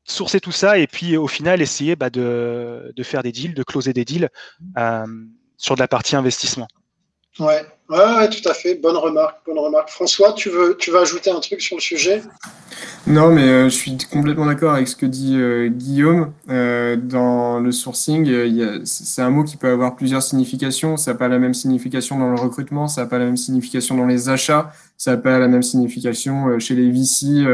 sourcer tout ça et puis au final essayer bah, de, faire des deals, de closer des deals euh, sur de la partie investissement. Ouais. ouais, tout à fait. Bonne remarque, bonne remarque. François, tu veux, tu veux ajouter un truc sur le sujet? Non, mais euh, je suis complètement d'accord avec ce que dit euh, Guillaume. dans le sourcing, c'est un mot qui peut avoir plusieurs significations. Ça n'a pas la même signification dans le recrutement, ça n'a pas la même signification dans les achats, ça n'a pas la même signification chez les VC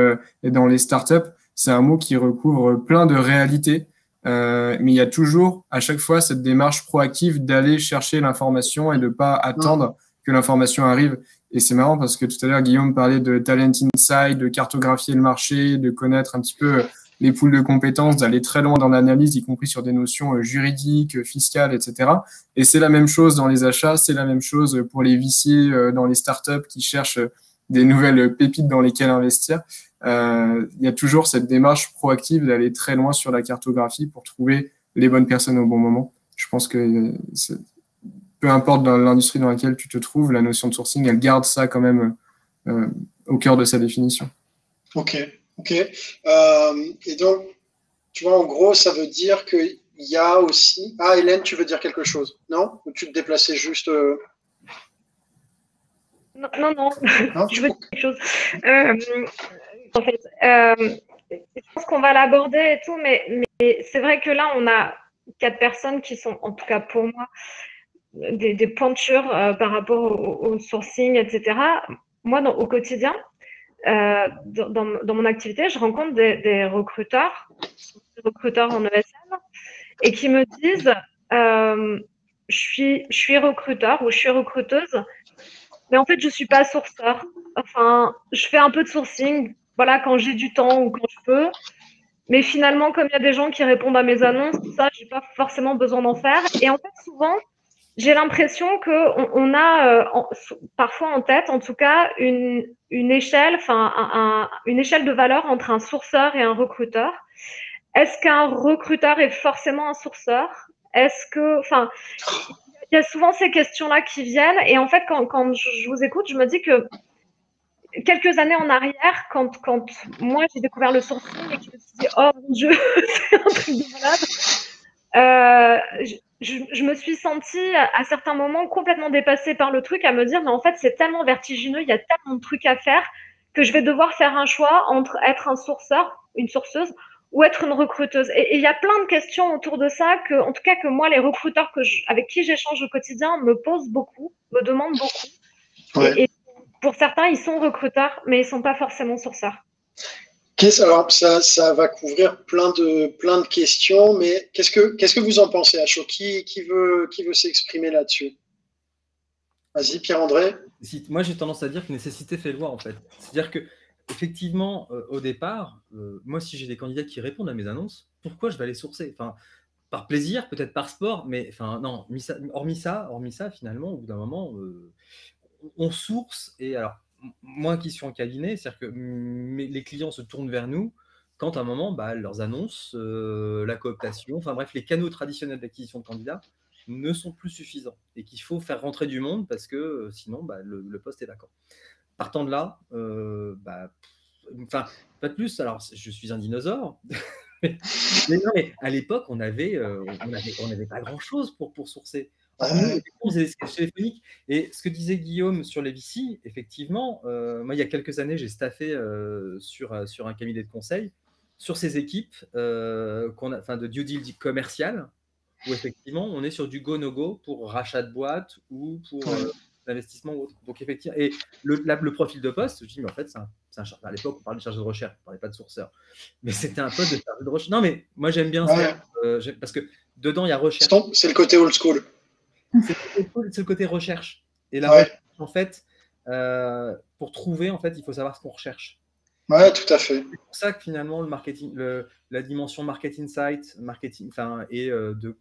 et dans les startups c'est un mot qui recouvre plein de réalités, euh, mais il y a toujours à chaque fois cette démarche proactive d'aller chercher l'information et de pas attendre que l'information arrive. Et c'est marrant parce que tout à l'heure, Guillaume parlait de talent inside, de cartographier le marché, de connaître un petit peu les poules de compétences, d'aller très loin dans l'analyse, y compris sur des notions euh, juridiques, euh, fiscales, etc. Et c'est la même chose dans les achats, c'est la même chose pour les VC, dans les startups qui cherchent des nouvelles pépites dans lesquelles investir. Euh, il y a toujours cette démarche proactive d'aller très loin sur la cartographie pour trouver les bonnes personnes au bon moment. Je pense que peu importe dans l'industrie dans laquelle tu te trouves, la notion de sourcing, elle garde ça quand même euh, au cœur de sa définition. Ok, ok. Euh, et donc, tu vois, en gros, ça veut dire qu'il y a aussi. Ah, Hélène, tu veux dire quelque chose Non? Ou tu te déplaçais juste. Non, non, non. *laughs* je veux dire quelque chose en fait. Euh, je pense qu'on va l'aborder et tout, mais, c'est vrai que là, on a quatre personnes qui sont, en tout cas pour moi, des, des pointures euh, par rapport au, sourcing, etc. Moi, au quotidien, euh, dans, mon activité, je rencontre des, des recruteurs, des recruteurs en ESM, et qui me disent je, suis, je suis recruteur ou je suis recruteuse, mais en fait, je ne suis pas sourceur. Enfin, je fais un peu de sourcing voilà, quand j'ai du temps ou quand je peux. Mais finalement, comme il y a des gens qui répondent à mes annonces, ça, j'ai pas forcément besoin d'en faire. Et en fait, souvent, j'ai l'impression qu'on on a euh, parfois en tête, en tout cas, une, une échelle, une échelle de valeur entre un sourceur et un recruteur. Est-ce qu'un recruteur est forcément un sourceur? Est-ce que, enfin, il y a souvent ces questions-là qui viennent. Et en fait, quand, quand je vous écoute, je me dis que quelques années en arrière, quand, quand moi j'ai découvert le sourcing et que je me suis dit, oh mon Dieu, *laughs* c'est un truc de malade, euh, je, je, me suis sentie à certains moments complètement dépassée par le truc, à me dire, mais en fait, c'est tellement vertigineux, il y a tellement de trucs à faire que je vais devoir faire un choix entre être un sourceur, une sourceuse, ou être une recruteuse. Et il y a plein de questions autour de ça que, en tout cas, que moi, les recruteurs que avec qui j'échange au quotidien me posent beaucoup, me demandent beaucoup. Et, pour certains, ils sont recruteurs, mais ils ne sont pas forcément sourceurs. Alors, ça, ça, va couvrir plein de, plein de questions, mais qu'est-ce que, qu'est-ce que vous en pensez, Acho? Qui, qui veut, qui veut s'exprimer là-dessus? Vas-y, Pierre-André. Moi, j'ai tendance à dire que nécessité fait loi, en fait. C'est-à-dire que, effectivement, euh, au départ, euh, moi, si j'ai des candidats qui répondent à mes annonces, pourquoi je vais les sourcer? Enfin, Par plaisir, peut-être par sport, mais enfin, non, hormis ça, hormis ça, finalement, au bout d'un moment, euh, on source, et alors, moi qui suis en cabinet, c'est-à-dire que les clients se tournent vers nous quand à un moment, bah, leurs annonces, euh, la cooptation, enfin bref, les canaux traditionnels d'acquisition de candidats ne sont plus suffisants et qu'il faut faire rentrer du monde parce que euh, sinon, bah, le, poste est vacant. Partant de là, euh, bah, enfin, pas de plus. Alors, je suis un dinosaure. *laughs* mais, non, mais à l'époque, on avait, euh, on avait, on n'avait pas grand-chose pour, pour sourcer. Téléphoniques. Et ce que disait Guillaume sur les VC, effectivement, euh, moi, il y a quelques années, j'ai staffé euh, sur, sur un cabinet de conseil sur ces équipes qu'on a, enfin, de due deal commercial, où effectivement, on est sur du go-no-go pour rachat de boîte ou pour d'investissement ou autre. Donc, effectivement, et le, le, profil de poste, je dis, mais en fait, c'est un, un à l'époque, on parlait de chargé de recherche, on ne parlait pas de sourceur. Mais c'était un poste de chargé de recherche. Non, mais moi, j'aime bien ça, euh, parce que dedans, il y a recherche. C'est le côté old school. C'est le côté recherche. Et recherche, en fait, euh, pour trouver, en fait, il faut savoir ce qu'on recherche. Ouais, tout à fait. C'est pour ça que finalement, le marketing, le, la dimension marketing site, marketing, enfin, et euh, de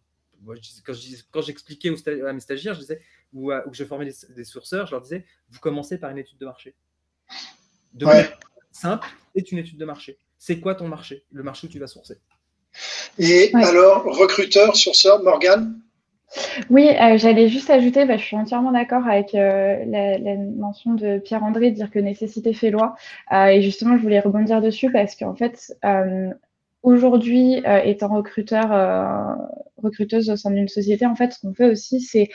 quand j'expliquais à mes stagiaires, je disais, ou, que je formais des, sourceurs, je leur disais, vous commencez par une étude de marché. De simple, c'est une étude de marché. C'est quoi ton marché? Le marché où tu vas sourcer? Et alors, recruteur, sourceur, Morgane? Oui, euh, j'allais juste ajouter, bah, je suis entièrement d'accord avec euh, la, mention de Pierre-André, dire que nécessité fait loi. Euh, et justement, je voulais rebondir dessus parce qu'en fait, aujourd'hui, étant recruteur, recruteuse au sein d'une société, en fait, ce qu'on fait aussi, c'est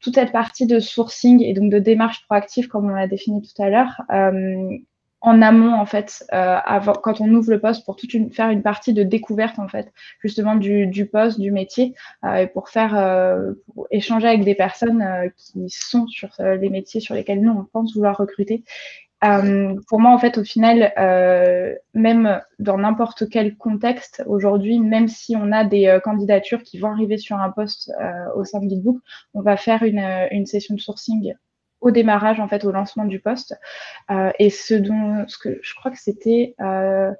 toute cette partie de sourcing et donc de démarche proactive, comme on l'a défini tout à l'heure, en amont, en fait, euh, avant, quand on ouvre le poste, pour toute une, faire une partie de découverte, en fait, justement du, poste, du métier, euh, et pour faire, pour échanger avec des personnes qui sont sur les métiers sur lesquels nous, on pense vouloir recruter. Euh, pour moi, en fait, au final, euh, même dans n'importe quel contexte, aujourd'hui, même si on a des euh, candidatures qui vont arriver sur un poste au sein de Guidebook, on va faire une session de sourcing démarrage, en fait, au lancement du poste. Euh, et ce dont, je crois que c'était euh,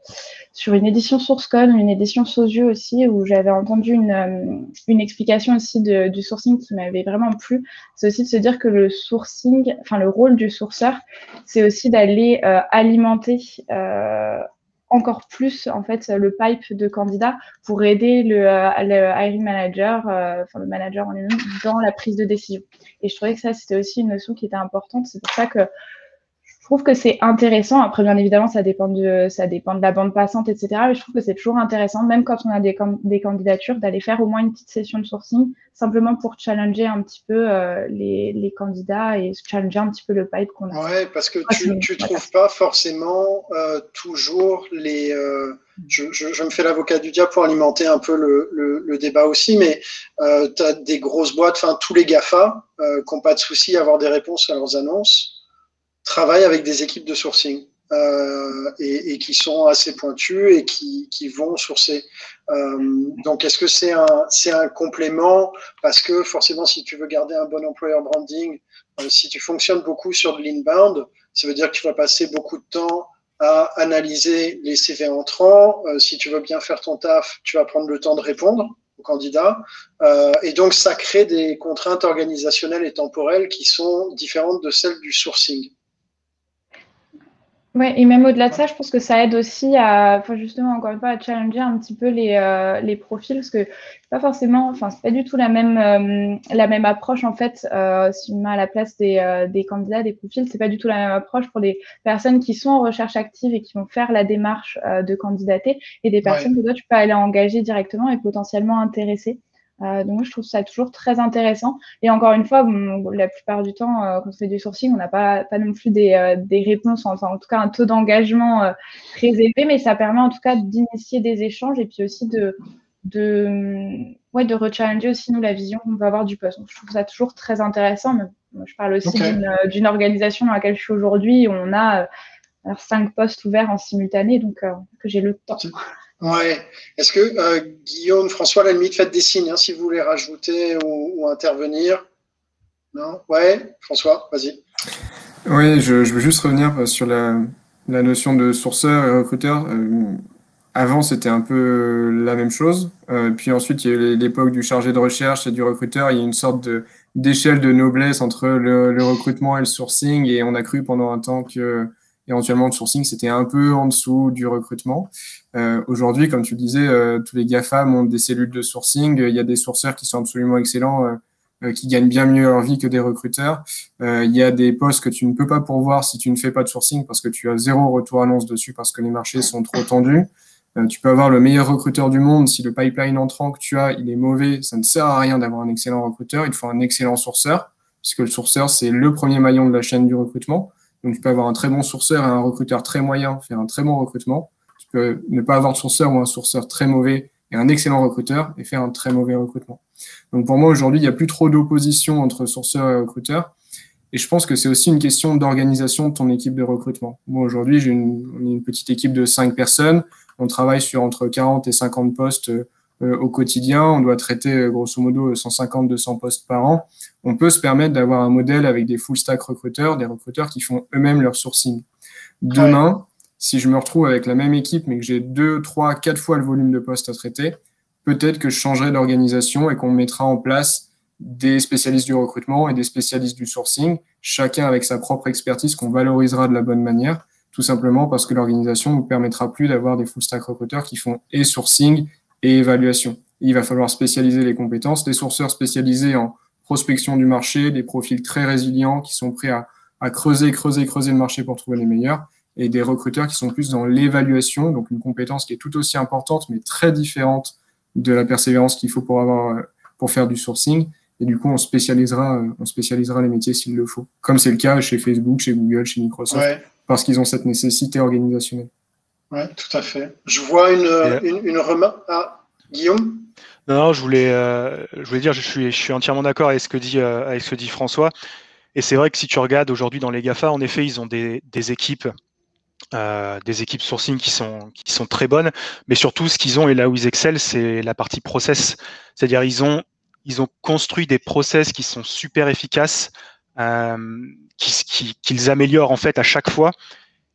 sur une édition SourceCon, une édition Sosio aussi, où j'avais entendu une, euh, une explication aussi de, du sourcing qui m'avait vraiment plu. C'est aussi de se dire que le sourcing, enfin le rôle du sourceur, c'est aussi d'aller alimenter encore plus en fait le pipe de candidats pour aider le, euh, le hiring manager, euh, enfin le manager en lui-même, dans la prise de décision. Et je trouvais que ça c'était aussi une notion qui était importante. C'est pour ça que je trouve que c'est intéressant. Après, bien évidemment, ça dépend de, ça dépend de la bande passante, etc. Mais je trouve que c'est toujours intéressant, même quand on a des, des candidatures, d'aller faire au moins une petite session de sourcing, simplement pour challenger un petit peu euh, les, les, candidats et challenger un petit peu le pipe qu'on a. Ouais, parce que tu ne trouves pas forcément euh, toujours les. Euh, je, je, je, me fais l'avocat du diable pour alimenter un peu le, le, le débat aussi, mais tu as des grosses boîtes, enfin tous les GAFA, qui n'ont pas de souci à avoir des réponses à leurs annonces travaillent avec des équipes de sourcing euh, et, et, qui sont assez pointues et qui, qui vont sourcer. Euh, donc, est-ce que c'est un, c'est un complément? Parce que forcément, si tu veux garder un bon employer branding, euh, si tu fonctionnes beaucoup sur de l'inbound, ça veut dire que tu vas passer beaucoup de temps à analyser les CV entrants. Euh, si tu veux bien faire ton taf, tu vas prendre le temps de répondre aux candidats. Euh, et donc, ça crée des contraintes organisationnelles et temporelles qui sont différentes de celles du sourcing. Oui, et même au-delà de ça, je pense que ça aide aussi à, enfin justement, encore une fois, à challenger un petit peu les, euh, les profils, parce que pas forcément, enfin, c'est pas du tout la même, euh, la même approche, en fait, euh, si on met à la place des, euh, des candidats, des profils, c'est pas du tout la même approche pour des personnes qui sont en recherche active et qui vont faire la démarche euh, de candidater, et des personnes ouais. que toi, tu peux aller engager directement et potentiellement intéresser. Euh, donc, je trouve ça toujours très intéressant. Et encore une fois, bon, la plupart du temps, euh, quand on fait du sourcing, on n'a pas, pas non plus des, euh, des réponses, enfin, en tout cas, un taux d'engagement euh, très élevé, mais ça permet en tout cas d'initier des échanges et puis aussi de, de, ouais, de rechallenger aussi, nous, la vision qu'on va avoir du poste. Donc, je trouve ça toujours très intéressant. Mais, moi, je parle aussi okay. d'une organisation dans laquelle je suis aujourd'hui où on a cinq postes ouverts en simultané, donc que j'ai le temps. Ouais. Est-ce que euh, Guillaume, François, à la limite, faites des signes hein, si vous voulez rajouter ou, intervenir. Non? Ouais, François, vas-y. Oui, je, veux juste revenir sur la, notion de sourceur et recruteur. Euh, avant, c'était un peu la même chose. Euh, puis ensuite, il y a eu l'époque du chargé de recherche et du recruteur. Il y a une sorte d'échelle de noblesse entre le, recrutement et le sourcing. Et on a cru pendant un temps que éventuellement le sourcing, c'était un peu en dessous du recrutement. Euh, Aujourd'hui, comme tu le disais, euh, tous les GAFA ont des cellules de sourcing. Il y a des sourceurs qui sont absolument excellents. Euh, qui gagnent bien mieux leur vie que des recruteurs. il y a des postes que tu ne peux pas pourvoir si tu ne fais pas de sourcing parce que tu as zéro retour annonce dessus parce que les marchés sont trop tendus. tu peux avoir le meilleur recruteur du monde si le pipeline entrant que tu as il est mauvais, ça ne sert à rien d'avoir un excellent recruteur. Il faut un excellent sourceur puisque le sourceur c'est le premier maillon de la chaîne du recrutement. Donc tu peux avoir un très bon sourceur et un recruteur très moyen faire un très bon recrutement. Tu peux ne pas avoir de sourceur ou un sourceur très mauvais et un excellent recruteur et faire un très mauvais recrutement. Donc pour moi, aujourd'hui, il n'y a plus trop d'opposition entre sourceur et recruteur. Et je pense que c'est aussi une question d'organisation de ton équipe de recrutement. Moi, aujourd'hui, j'ai une, une petite équipe de cinq personnes. On travaille sur entre 40 et 50 postes euh, au quotidien. On doit traiter euh, grosso modo 150-200 postes par an. On peut se permettre d'avoir un modèle avec des full stack recruteurs, des recruteurs qui font eux-mêmes leur sourcing. Demain, si je me retrouve avec la même équipe, mais que j'ai deux, trois, quatre fois le volume de postes à traiter, peut-être que je changerai d'organisation et qu'on mettra en place des spécialistes du recrutement et des spécialistes du sourcing, chacun avec sa propre expertise qu'on valorisera de la bonne manière, tout simplement parce que l'organisation ne permettra plus d'avoir des full stack recruteurs qui font et sourcing et évaluation. Il va falloir spécialiser les compétences, des sourceurs spécialisés en prospection du marché, des profils très résilients qui sont prêts à, à creuser, creuser, creuser le marché pour trouver les meilleurs, et des recruteurs qui sont plus dans l'évaluation, donc une compétence qui est tout aussi importante, mais très différente de la persévérance qu'il faut pour avoir, pour faire du sourcing. Et du coup, on spécialisera, on spécialisera les métiers s'il le faut. Comme c'est le cas chez Facebook, chez Google, chez Microsoft, parce qu'ils ont cette nécessité organisationnelle. Oui, tout à fait. Je vois une, une, une remarque. Ah, Guillaume? Non, je voulais, euh, je voulais dire, je suis, je suis entièrement d'accord avec ce que dit, euh, avec ce que dit François. Et c'est vrai que si tu regardes aujourd'hui dans les GAFA, en effet, ils ont des, des équipes euh, des équipes sourcing qui sont, qui sont très bonnes, mais surtout ce qu'ils ont et là où ils excellent, c'est la partie process. C'est-à-dire ils ont, ils ont construit des process qui sont super efficaces, euh, qu'ils qui, améliorent en fait à chaque fois.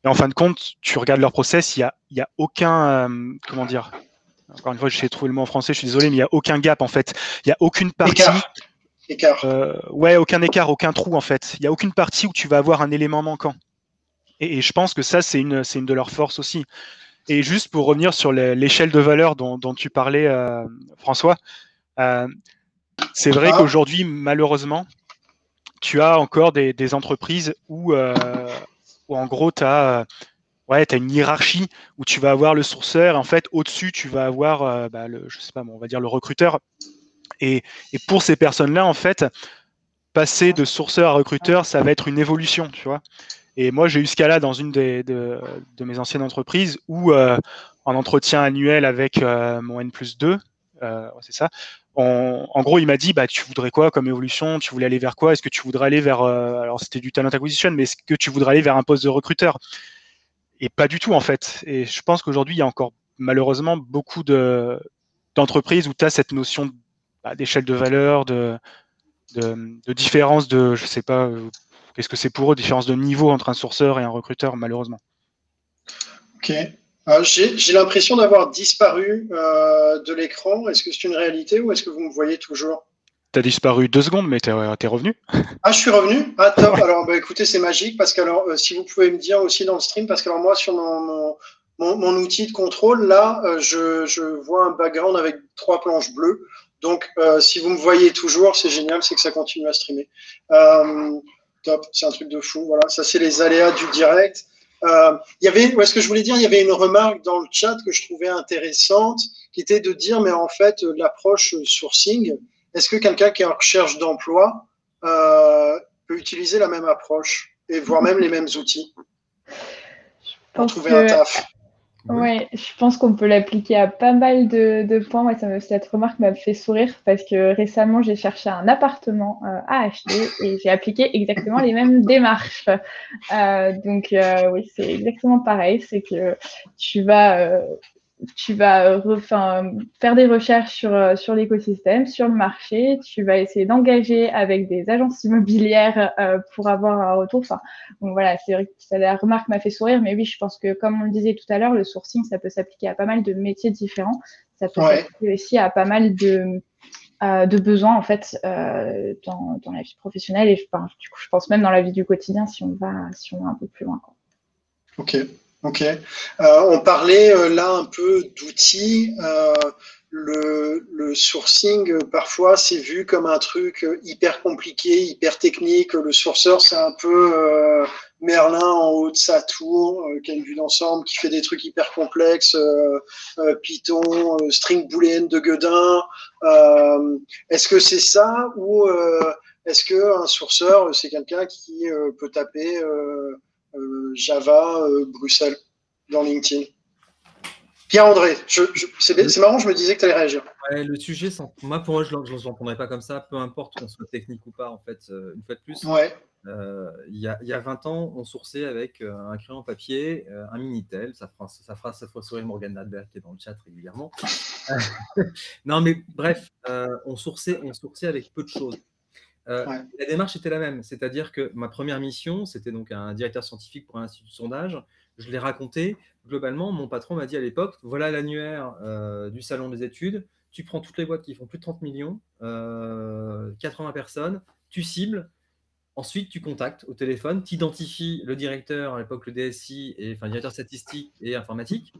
Et en fin de compte, tu regardes leur process, il y a, y a aucun, euh, comment dire, encore une fois, j'ai trouvé le mot en français, je suis désolé, mais il y a aucun gap en fait. Il y a aucune partie. Écart. écart. Euh, ouais, aucun écart, aucun trou en fait. Il y a aucune partie où tu vas avoir un élément manquant. Et, je pense que ça, c'est une, une de leurs forces aussi. Et juste pour revenir sur l'échelle de valeur dont, dont tu parlais, euh, François, euh, c'est vrai ah. qu'aujourd'hui, malheureusement, tu as encore des, des entreprises où, où, en gros, tu as, ouais, as une hiérarchie où tu vas avoir le sourceur. En fait, au-dessus, tu vas avoir, euh, bah, le, je sais pas, on va dire le recruteur. Et, et pour ces personnes-là, en fait, passer de sourceur à recruteur, ça va être une évolution, tu vois. Et moi, j'ai eu ce cas-là dans une de, mes anciennes entreprises où, euh, en entretien annuel avec euh, mon N plus 2, euh, c'est ça, en gros, il m'a dit, bah, tu voudrais quoi comme évolution? Tu voulais aller vers quoi? Est-ce que tu voudrais aller vers, alors c'était du talent acquisition, mais est-ce que tu voudrais aller vers un poste de recruteur? Et pas du tout, en fait. Et je pense qu'aujourd'hui, il y a encore malheureusement beaucoup de, d'entreprises où tu as cette notion bah, d'échelle de valeur, de, de, différence de, je sais pas, Qu'est-ce que c'est pour eux, différence de niveau entre un sourceur et un recruteur, malheureusement Ok. Euh, j'ai l'impression d'avoir disparu euh, de l'écran. Est-ce que c'est une réalité ou est-ce que vous me voyez toujours? Tu as disparu deux secondes, mais tu es, revenu. *laughs* Ah, je suis revenu Ah, top. Alors, bah, écoutez, c'est magique parce que alors, euh, si vous pouvez me dire aussi dans le stream, parce que alors, moi, sur mon, mon, mon, outil de contrôle, là, je, je, vois un background avec trois planches bleues. Donc, si vous me voyez toujours, c'est génial, c'est que ça continue à streamer. Top, c'est un truc de fou. Voilà, ça c'est les aléas du direct. Euh, il y avait, est-ce que je voulais dire, il y avait une remarque dans le chat que je trouvais intéressante, qui était de dire, mais en fait, l'approche sourcing, est-ce que quelqu'un qui est en recherche d'emploi euh, peut utiliser la même approche et voire même les mêmes outils pour trouver un taf? Oui, je pense qu'on peut l'appliquer à pas mal de, de points. Moi, ça cette remarque m'a fait sourire parce que récemment, j'ai cherché un appartement euh, à acheter et j'ai appliqué exactement les mêmes démarches. Euh, donc, euh, oui, c'est exactement pareil. C'est que tu vas euh, tu vas euh, faire des recherches sur, euh, sur l'écosystème, sur le marché, tu vas essayer d'engager avec des agences immobilières euh, pour avoir un retour. Enfin, voilà, c'est vrai que ça, la remarque m'a fait sourire, mais oui, je pense que comme on le disait tout à l'heure, le sourcing, ça peut s'appliquer à pas mal de métiers différents. Ça peut s'appliquer aussi à pas mal de, de besoins en fait dans, dans la vie professionnelle et du coup, je pense même dans la vie du quotidien si on va, si on va un peu plus loin. Quoi. Ok. Ok. Euh, on parlait euh, là un peu d'outils. Euh, le, sourcing, parfois, c'est vu comme un truc hyper compliqué, hyper technique. Le sourceur, c'est un peu Merlin en haut de sa tour, qui a une vue d'ensemble, qui fait des trucs hyper complexes, Python, string boolean de Godin. est-ce que c'est ça ou est-ce qu'un sourceur, c'est quelqu'un qui peut taper Java Bruxelles dans LinkedIn Pierre-André, c'est marrant, je me disais que tu allais réagir. le sujet, moi, pour moi, je ne l'entendrais pas comme ça, peu importe qu'on soit technique ou pas, en fait, euh, une fois de plus. Ouais. Euh, il, y a, y, a, 20 ans, on sourçait avec euh, un crayon papier, un Minitel, ça fera, ça fera, ça fera sourire Morgan qui est dans le chat régulièrement. *laughs* non, mais bref, on, sourçait, on sourçait avec peu de choses. La démarche était la même, c'est-à-dire que ma première mission, c'était donc un directeur scientifique pour un institut de sondage. Je l'ai raconté, globalement, mon patron m'a dit à l'époque, voilà l'annuaire euh, du salon des études, tu prends toutes les boîtes qui font plus de 30 millions, 80 euh, personnes, tu cibles, ensuite tu contactes au téléphone, tu identifies le directeur, à l'époque le DSI, et, enfin directeur statistique et informatique,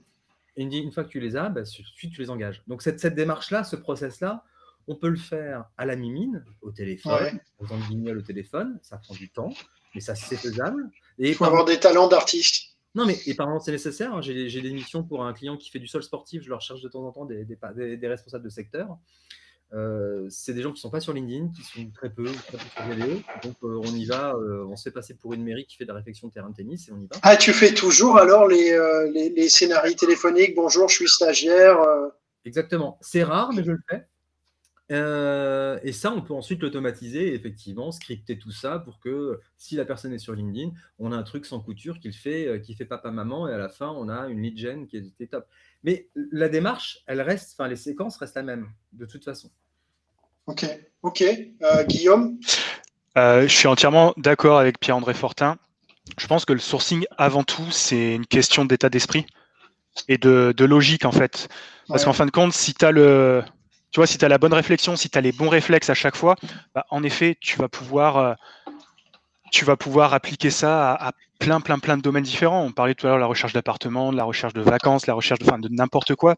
et une fois que tu les as, bah, ensuite tu les engages. Donc cette, cette démarche-là, ce process-là, on peut le faire à la mimine, au téléphone, en faisant guignol au téléphone, ça prend du temps, mais ça c'est faisable. Il faut avoir des talents d'artiste. Non, mais et par c'est nécessaire. Hein. J'ai des missions pour un client qui fait du sol sportif. Je leur cherche de temps en temps des, des, responsables de secteur. Euh, c'est des gens qui ne sont pas sur LinkedIn, qui sont très peu, très peu sur. Donc euh, on y va, euh, on se fait passer pour une mairie qui fait de la réflexion de terrain de tennis et on y va. Ah, tu fais toujours alors les, les, les scénarios téléphoniques? Bonjour, je suis stagiaire. Exactement. C'est rare, mais je le fais. Euh, et ça, on peut ensuite l'automatiser, effectivement, scripter tout ça pour que si la personne est sur LinkedIn, on a un truc sans couture qu'il fait, euh, qui fait papa-maman, et à la fin, on a une lead gen qui est top. Mais la démarche, elle reste, enfin, les séquences restent la même, de toute façon. Ok, ok. Euh, Guillaume? Je suis entièrement d'accord avec Pierre-André Fortin. Je pense que le sourcing, avant tout, c'est une question d'état d'esprit et de, logique, en fait. Parce qu'en fin de compte, si tu as le tu vois, si tu as la bonne réflexion, si tu as les bons réflexes à chaque fois, bah, en effet, tu vas pouvoir, euh, tu vas pouvoir appliquer ça à, plein, plein, plein de domaines différents. On parlait tout à l'heure de la recherche d'appartements, de la recherche de vacances, la recherche de, enfin, de n'importe quoi.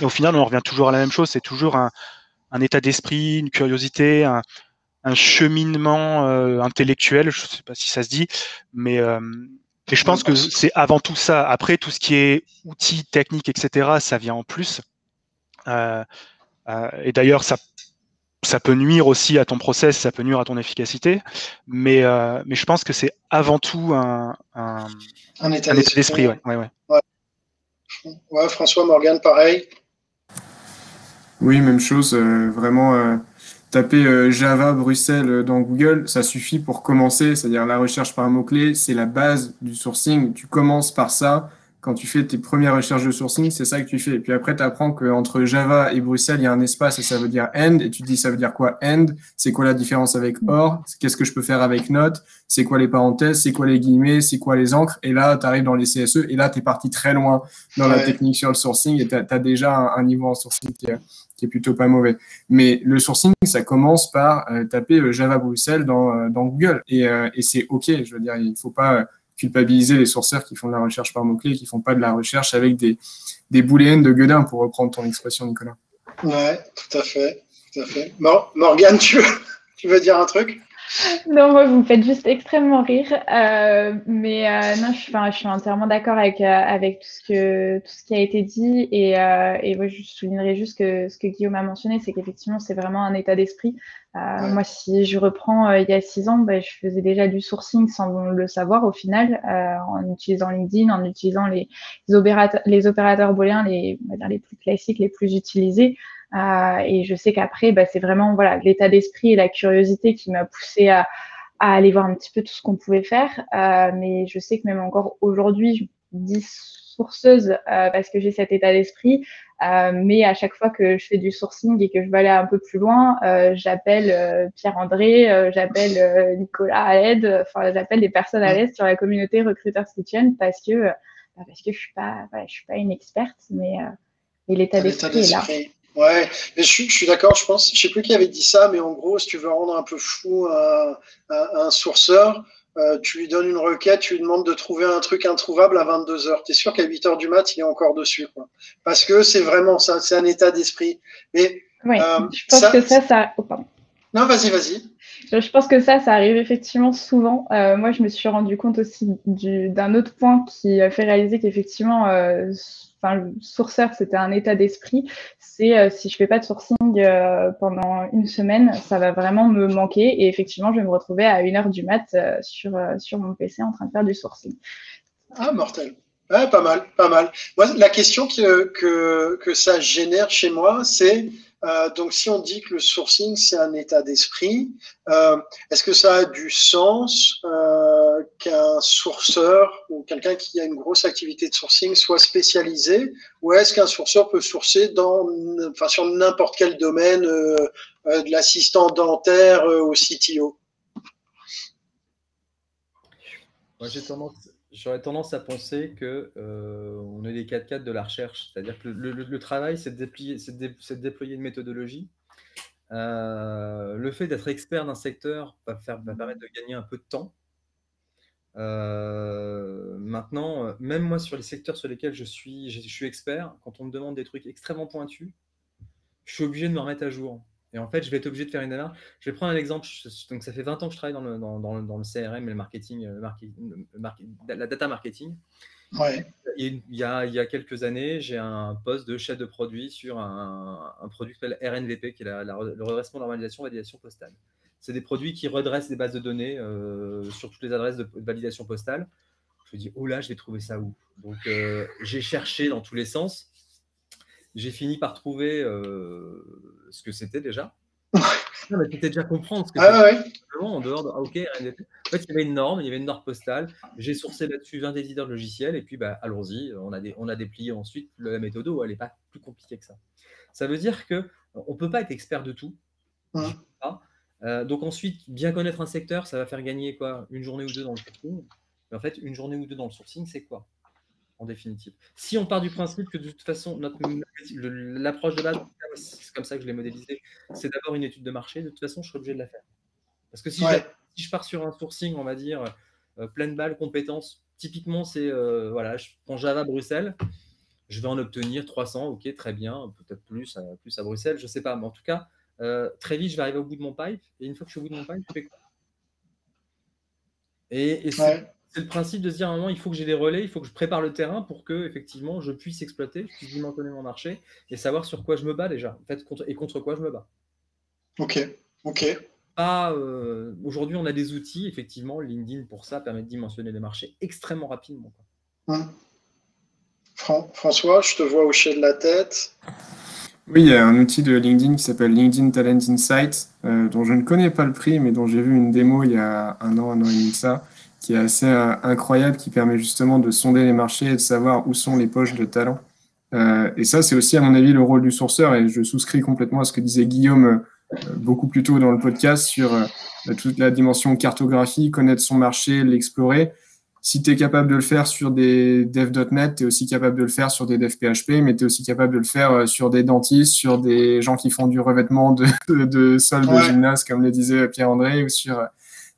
Et au final, on revient toujours à la même chose. C'est toujours un, état d'esprit, une curiosité, un, cheminement euh, intellectuel. Je ne sais pas si ça se dit, mais euh, et je pense que c'est avant tout ça. Après, tout ce qui est outils, techniques, etc., ça vient en plus. Et d'ailleurs, ça, ça peut nuire aussi à ton process, ça peut nuire à ton efficacité, mais, euh, mais je pense que c'est avant tout un, un, état d'esprit. Ouais, ouais, ouais. François Morgan, pareil. Oui, même chose. Euh, vraiment, taper Java Bruxelles dans Google, ça suffit pour commencer. C'est-à-dire la recherche par mot-clé, c'est la base du sourcing. Tu commences par ça quand tu fais tes premières recherches de sourcing, c'est ça que tu fais. Et puis après, tu apprends qu'entre Java et Bruxelles, il y a un espace et ça veut dire end. Et tu te dis, ça veut dire quoi end? C'est quoi la différence avec or? Qu'est-ce que je peux faire avec note C'est quoi les parenthèses? C'est quoi les guillemets? C'est quoi les encres? Et là, tu arrives dans les CSE et là, tu es parti très loin dans la technique sur le sourcing et tu as, déjà un, niveau en sourcing qui est, plutôt pas mauvais. Mais le sourcing, ça commence par euh, taper euh, Java Bruxelles dans, euh, dans Google. Et, et c'est OK. Je veux dire, il faut pas culpabiliser les sourceurs qui font de la recherche par mots-clés, qui font pas de la recherche avec des, des booléennes de Godin, pour reprendre ton expression, Nicolas. Ouais, tout à fait. Tout. Morgane, tu veux dire un truc? *laughs* non, moi, vous me faites juste extrêmement rire. Euh, mais euh, non, je, suis, je suis entièrement d'accord avec, euh, avec tout, ce que, tout ce qui a été dit. Et, et moi, je soulignerai juste que ce que Guillaume a mentionné, c'est qu'effectivement, c'est vraiment un état d'esprit. Moi, si je reprends il y a six ans, ben, je faisais déjà du sourcing sans le savoir au final, en utilisant LinkedIn, en utilisant les, les, opérateurs, les opérateurs booléens, les, on va dire les plus classiques, les plus utilisés. Euh, et je sais qu'après, bah, c'est vraiment voilà l'état d'esprit et la curiosité qui m'a poussé à, à, aller voir un petit peu tout ce qu'on pouvait faire. Euh, mais je sais que même encore aujourd'hui, je dis sourceuse euh, parce que j'ai cet état d'esprit. Euh, mais à chaque fois que je fais du sourcing et que je vais aller un peu plus loin, euh, j'appelle Pierre-André, j'appelle Nicolas à l'aide, enfin j'appelle des personnes à l'aide sur la communauté Recruiters Kitchen parce que bah, parce que je suis pas voilà, je suis pas une experte, mais, mais l'état d'esprit est là. Ouais, mais je, suis d'accord, je pense, je sais plus qui avait dit ça, mais en gros, si tu veux rendre un peu fou un, un, sourceur, euh, tu lui donnes une requête, tu lui demandes de trouver un truc introuvable à 22 heures. Tu es sûr qu'à 8 heures du mat, il est encore dessus. Quoi. Parce que c'est vraiment ça, c'est un état d'esprit. Mais oui, euh, je pense que ça, ça. Oh, non, vas-y, vas-y. Je pense que ça, ça arrive effectivement souvent. Euh, moi, je me suis rendu compte aussi d'un autre point qui a fait réaliser qu'effectivement, euh, le sourceur, c'était un état d'esprit. C'est euh, si je fais pas de sourcing euh, pendant une semaine, ça va vraiment me manquer. Et effectivement, je vais me retrouver à une heure du mat euh, sur, mon PC en train de faire du sourcing. Ah, mortel. pas mal, pas mal. Moi, la question que, que, que ça génère chez moi, c'est euh, donc, si on dit que le sourcing, c'est un état d'esprit, euh, est-ce que ça a du sens euh, qu'un sourceur ou quelqu'un qui a une grosse activité de sourcing soit spécialisé? Ou est-ce qu'un sourceur peut sourcer dans, enfin, sur n'importe quel domaine, de l'assistant dentaire au CTO Moi, j'ai tendance, J'aurais tendance à penser que euh, on est des 4-4 de la recherche, c'est-à-dire que le, travail, c'est de, déployer, une méthodologie. Euh, le fait d'être expert d'un secteur va, faire, permettre de gagner un peu de temps. Euh, maintenant, même moi, sur les secteurs sur lesquels je suis, je suis expert, quand on me demande des trucs extrêmement pointus, je suis obligé de me remettre à jour. Et en fait, je vais être obligé de faire une erreur. Je vais prendre un exemple. Donc, ça fait 20 ans que je travaille dans le, dans, dans, le CRM et le marketing, euh, la data marketing. Ouais. il, y a, il y a quelques années, j'ai un poste de chef de produit sur un, un produit qui s'appelle RNVP, qui est la, le redressement, normalisation, validation postale. C'est des produits qui redressent des bases de données euh, sur toutes les adresses de, validation postale. Je me dis, oh là, je vais trouver ça où? Donc, euh, j'ai cherché dans tous les sens. J'ai fini par trouver euh, ce que c'était déjà. non, mais tu déjà comprendre ce que ah, ouais. en dehors de ah, OK, En fait, il y avait une norme, il y avait une norme postale. J'ai sourcé là-dessus 20 éditeurs de logiciels et puis bah, allons-y. On, a on a déplié ensuite la méthode où elle n'est pas plus compliquée que ça. Ça veut dire qu'on ne peut pas être expert de tout. Euh, donc ensuite, bien connaître un secteur, ça va faire gagner quoi? Une journée ou deux dans le sourcing. Mais en fait, une journée ou deux dans le sourcing, c'est quoi? En définitive. Si on part du principe que de toute façon, l'approche de base, c'est comme ça que je l'ai modélisé, c'est d'abord une étude de marché, de toute façon, je serai obligé de la faire. Parce que si, je, pars sur un sourcing, on va dire, euh, pleine balle, compétences, typiquement, c'est, euh, voilà, je prends Java Bruxelles, je vais en obtenir 300, ok, très bien, peut-être plus, euh, plus à Bruxelles, je ne sais pas, mais en tout cas, très vite, je vais arriver au bout de mon pipe, et une fois que je suis au bout de mon pipe, je fais quoi? Et, et c'est le principe de se dire à un moment, il faut que j'ai des relais, il faut que je prépare le terrain pour que effectivement je puisse exploiter, je puisse dimensionner mon marché et savoir sur quoi je me bats déjà, en fait, contre, et contre quoi je me bats. Ok, ok. Euh, aujourd'hui, on a des outils, effectivement, LinkedIn pour ça permet de dimensionner les marchés extrêmement rapidement. Hum. François, je te vois hocher de la tête. Oui, il y a un outil de LinkedIn qui s'appelle LinkedIn Talent Insight, euh, dont je ne connais pas le prix, mais dont j'ai vu une démo il y a un an, un an et demi de ça, qui est assez euh, incroyable, qui permet justement de sonder les marchés et de savoir où sont les poches de talent. Euh, et ça, c'est aussi, à mon avis, le rôle du sourceur, et je souscris complètement à ce que disait Guillaume euh, beaucoup plus tôt dans le podcast sur toute la dimension cartographie, connaître son marché, l'explorer. Si tu es capable de le faire sur des dev.net, tu es aussi capable de le faire sur des dev PHP, mais tu es aussi capable de le faire sur des dentistes, sur des gens qui font du revêtement de, *laughs* de sol de gymnase, comme le disait Pierre-André, ou sur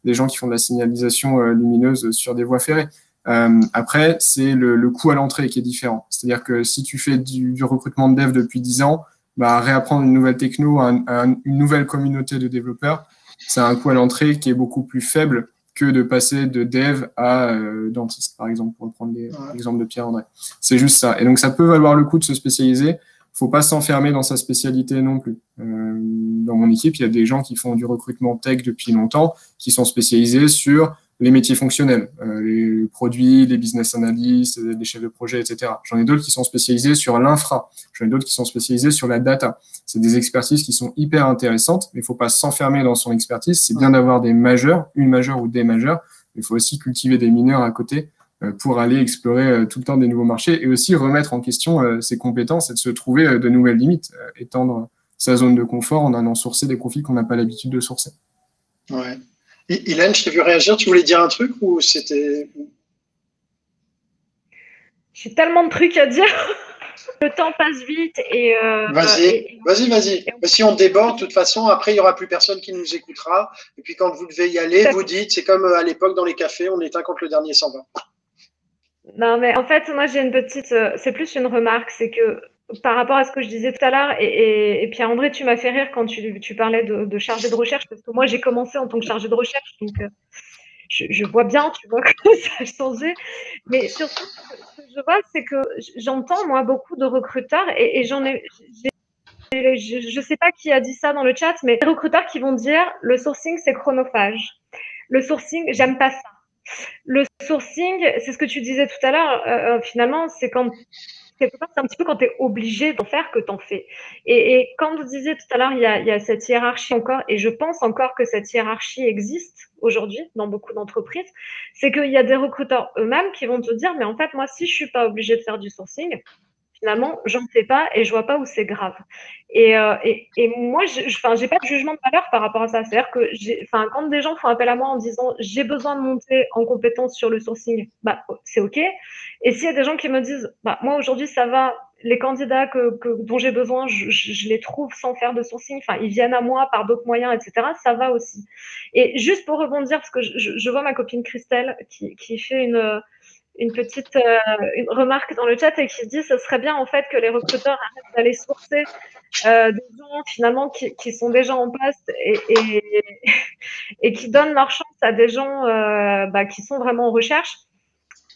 des gens qui font de la signalisation euh, lumineuse sur des voies ferrées. Euh, après, c'est le, le, coût à l'entrée qui est différent. C'est-à-dire que si tu fais du, du, recrutement de dev depuis 10 ans, bah, réapprendre une nouvelle techno, un, une nouvelle communauté de développeurs, c'est un coût à l'entrée qui est beaucoup plus faible que de passer de dev à euh, dentiste, par exemple, pour prendre l'exemple de Pierre-André. C'est juste ça. Et donc, ça peut valoir le coup de se spécialiser faut pas s'enfermer dans sa spécialité non plus. Euh, dans mon équipe, il y a des gens qui font du recrutement tech depuis longtemps, qui sont spécialisés sur les métiers fonctionnels, euh, les produits, les business analysts, les chefs de projet, etc. J'en ai d'autres qui sont spécialisés sur l'infra. J'en ai d'autres qui sont spécialisés sur la data. C'est des expertises qui sont hyper intéressantes, mais il faut pas s'enfermer dans son expertise. C'est bien d'avoir des majeurs, une majeure ou des majeurs, mais il faut aussi cultiver des mineurs à côté euh, pour aller explorer euh, tout le temps des nouveaux marchés et aussi remettre en question euh, ses compétences et de se trouver de nouvelles limites, étendre sa zone de confort en allant sourcer des profils qu'on n'a pas l'habitude de sourcer. Ouais. Et Hélène, je t'ai vu réagir, tu voulais dire un truc ou c'était. J'ai tellement de trucs à dire. *laughs* le temps passe vite et. Euh, vas-y, vas-y, vas-y. Si on déborde, de toute façon, après, il n'y aura plus personne qui nous écoutera. Et puis, quand vous devez y aller, vous dites, c'est comme à l'époque dans les cafés, on éteint quand le dernier s'en va. Non, mais en fait, moi, j'ai une petite. c'est plus une remarque, c'est que par rapport à ce que je disais tout à l'heure, et, et, Pierre-André, tu m'as fait rire quand tu, parlais de, chargé de recherche, parce que moi, j'ai commencé en tant que chargé de recherche, donc je, vois bien, tu vois, *laughs* que ça a changé. Mais surtout, ce que je vois, c'est que j'entends, moi, beaucoup de recruteurs, et, j'en ai, je ne sais pas qui a dit ça dans le chat, mais des recruteurs qui vont dire le sourcing, c'est chronophage. Le sourcing, j'aime pas ça. Le sourcing, c'est ce que tu disais tout à l'heure, euh, euh, finalement, c'est quand c'est un petit peu quand tu es obligé d'en faire que tu en fais. Et, comme vous disiez tout à l'heure, il, il, y a cette hiérarchie encore, et je pense encore que cette hiérarchie existe aujourd'hui dans beaucoup d'entreprises, c'est qu'il y a des recruteurs eux-mêmes qui vont te dire, mais en fait, moi, si je suis pas obligé de faire du sourcing, finalement, j'en fais pas et je vois pas où c'est grave. Et, euh, moi, enfin, j'ai pas de jugement de valeur par rapport à ça. C'est-à-dire que, quand des gens font appel à moi en disant j'ai besoin de monter en compétence sur le sourcing, bah, c'est ok. Et s'il y a des gens qui me disent, bah, moi aujourd'hui ça va, les candidats que, dont j'ai besoin, je, je, les trouve sans faire de sourcing. Enfin, ils viennent à moi par d'autres moyens, etc. Ça va aussi. Et juste pour rebondir, parce que je, je vois ma copine Christelle qui fait une une petite euh, remarque dans le chat et qui dit ce serait bien en fait que les recruteurs arrêtent d'aller sourcer euh, des gens finalement qui, qui, sont déjà en poste et, et, *laughs* qui donnent leur chance à des gens euh, bah, qui sont vraiment en recherche.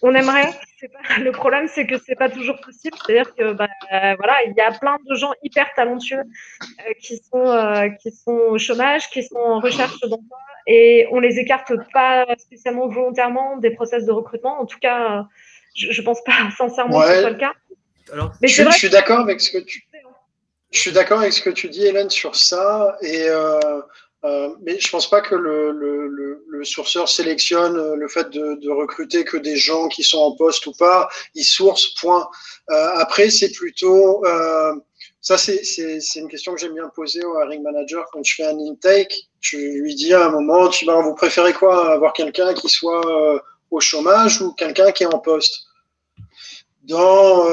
On aimerait. *laughs* Le problème, c'est que c'est pas toujours possible. C'est-à-dire que bah, voilà, il y a plein de gens hyper talentueux qui sont qui sont au chômage, qui sont en recherche d'emploi et on les écarte pas spécialement volontairement des process de recrutement. En tout cas, je, je pense pas *laughs* sincèrement que ce soit le cas. Alors, Mais je, je suis d'accord avec ce que tu. Je suis d'accord avec ce que tu dis, Hélène, sur ça. Et euh, euh, mais je pense pas que le, le, le, le, sourceur sélectionne le fait de, de, recruter que des gens qui sont en poste ou pas. Il source, point. Euh, après, c'est plutôt euh, ça, c'est une question que j'aime bien poser au hiring manager quand je fais un intake. Je lui dis à un moment, tu vas, vous préférez quoi Avoir quelqu'un qui soit euh, au chômage ou quelqu'un qui est en poste? Dans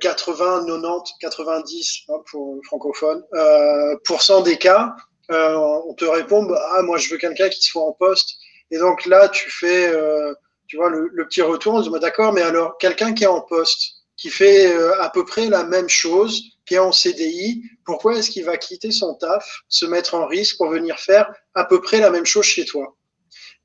80, 90, 90 pour le francophone, euh, pourcent des cas, euh, on te répond, bah, ah, moi je veux quelqu'un qui soit en poste. Et donc là, tu fais, euh, tu vois, le, le, petit retour, on se dit, bah, d'accord, mais alors quelqu'un qui est en poste, qui fait à peu près la même chose, qui est en CDI, pourquoi est-ce qu'il va quitter son taf, se mettre en risque pour venir faire à peu près la même chose chez toi?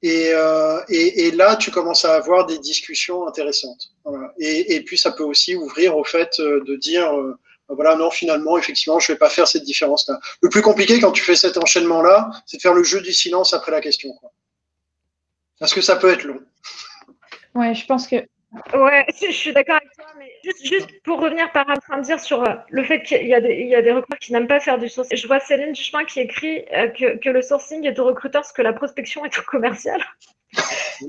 Et, euh, et, là, tu commences à avoir des discussions intéressantes. Et, puis, ça peut aussi ouvrir au fait euh, de dire, euh, voilà, non, finalement, effectivement, je vais pas faire cette différence-là. Le plus compliqué quand tu fais cet enchaînement-là, c'est de faire le jeu du silence après la question. Parce que ça peut être long. Ouais, je pense que Ouais, *laughs* je suis d'accord avec toi, mais juste, pour revenir par train de dire sur euh, le fait qu'il y a des, il y a des recruteurs qui n'aiment pas faire du sourcing. Je vois Céline Duchemin qui écrit euh, que, que, le sourcing est au recruteur ce que la prospection est *laughs* au commercial.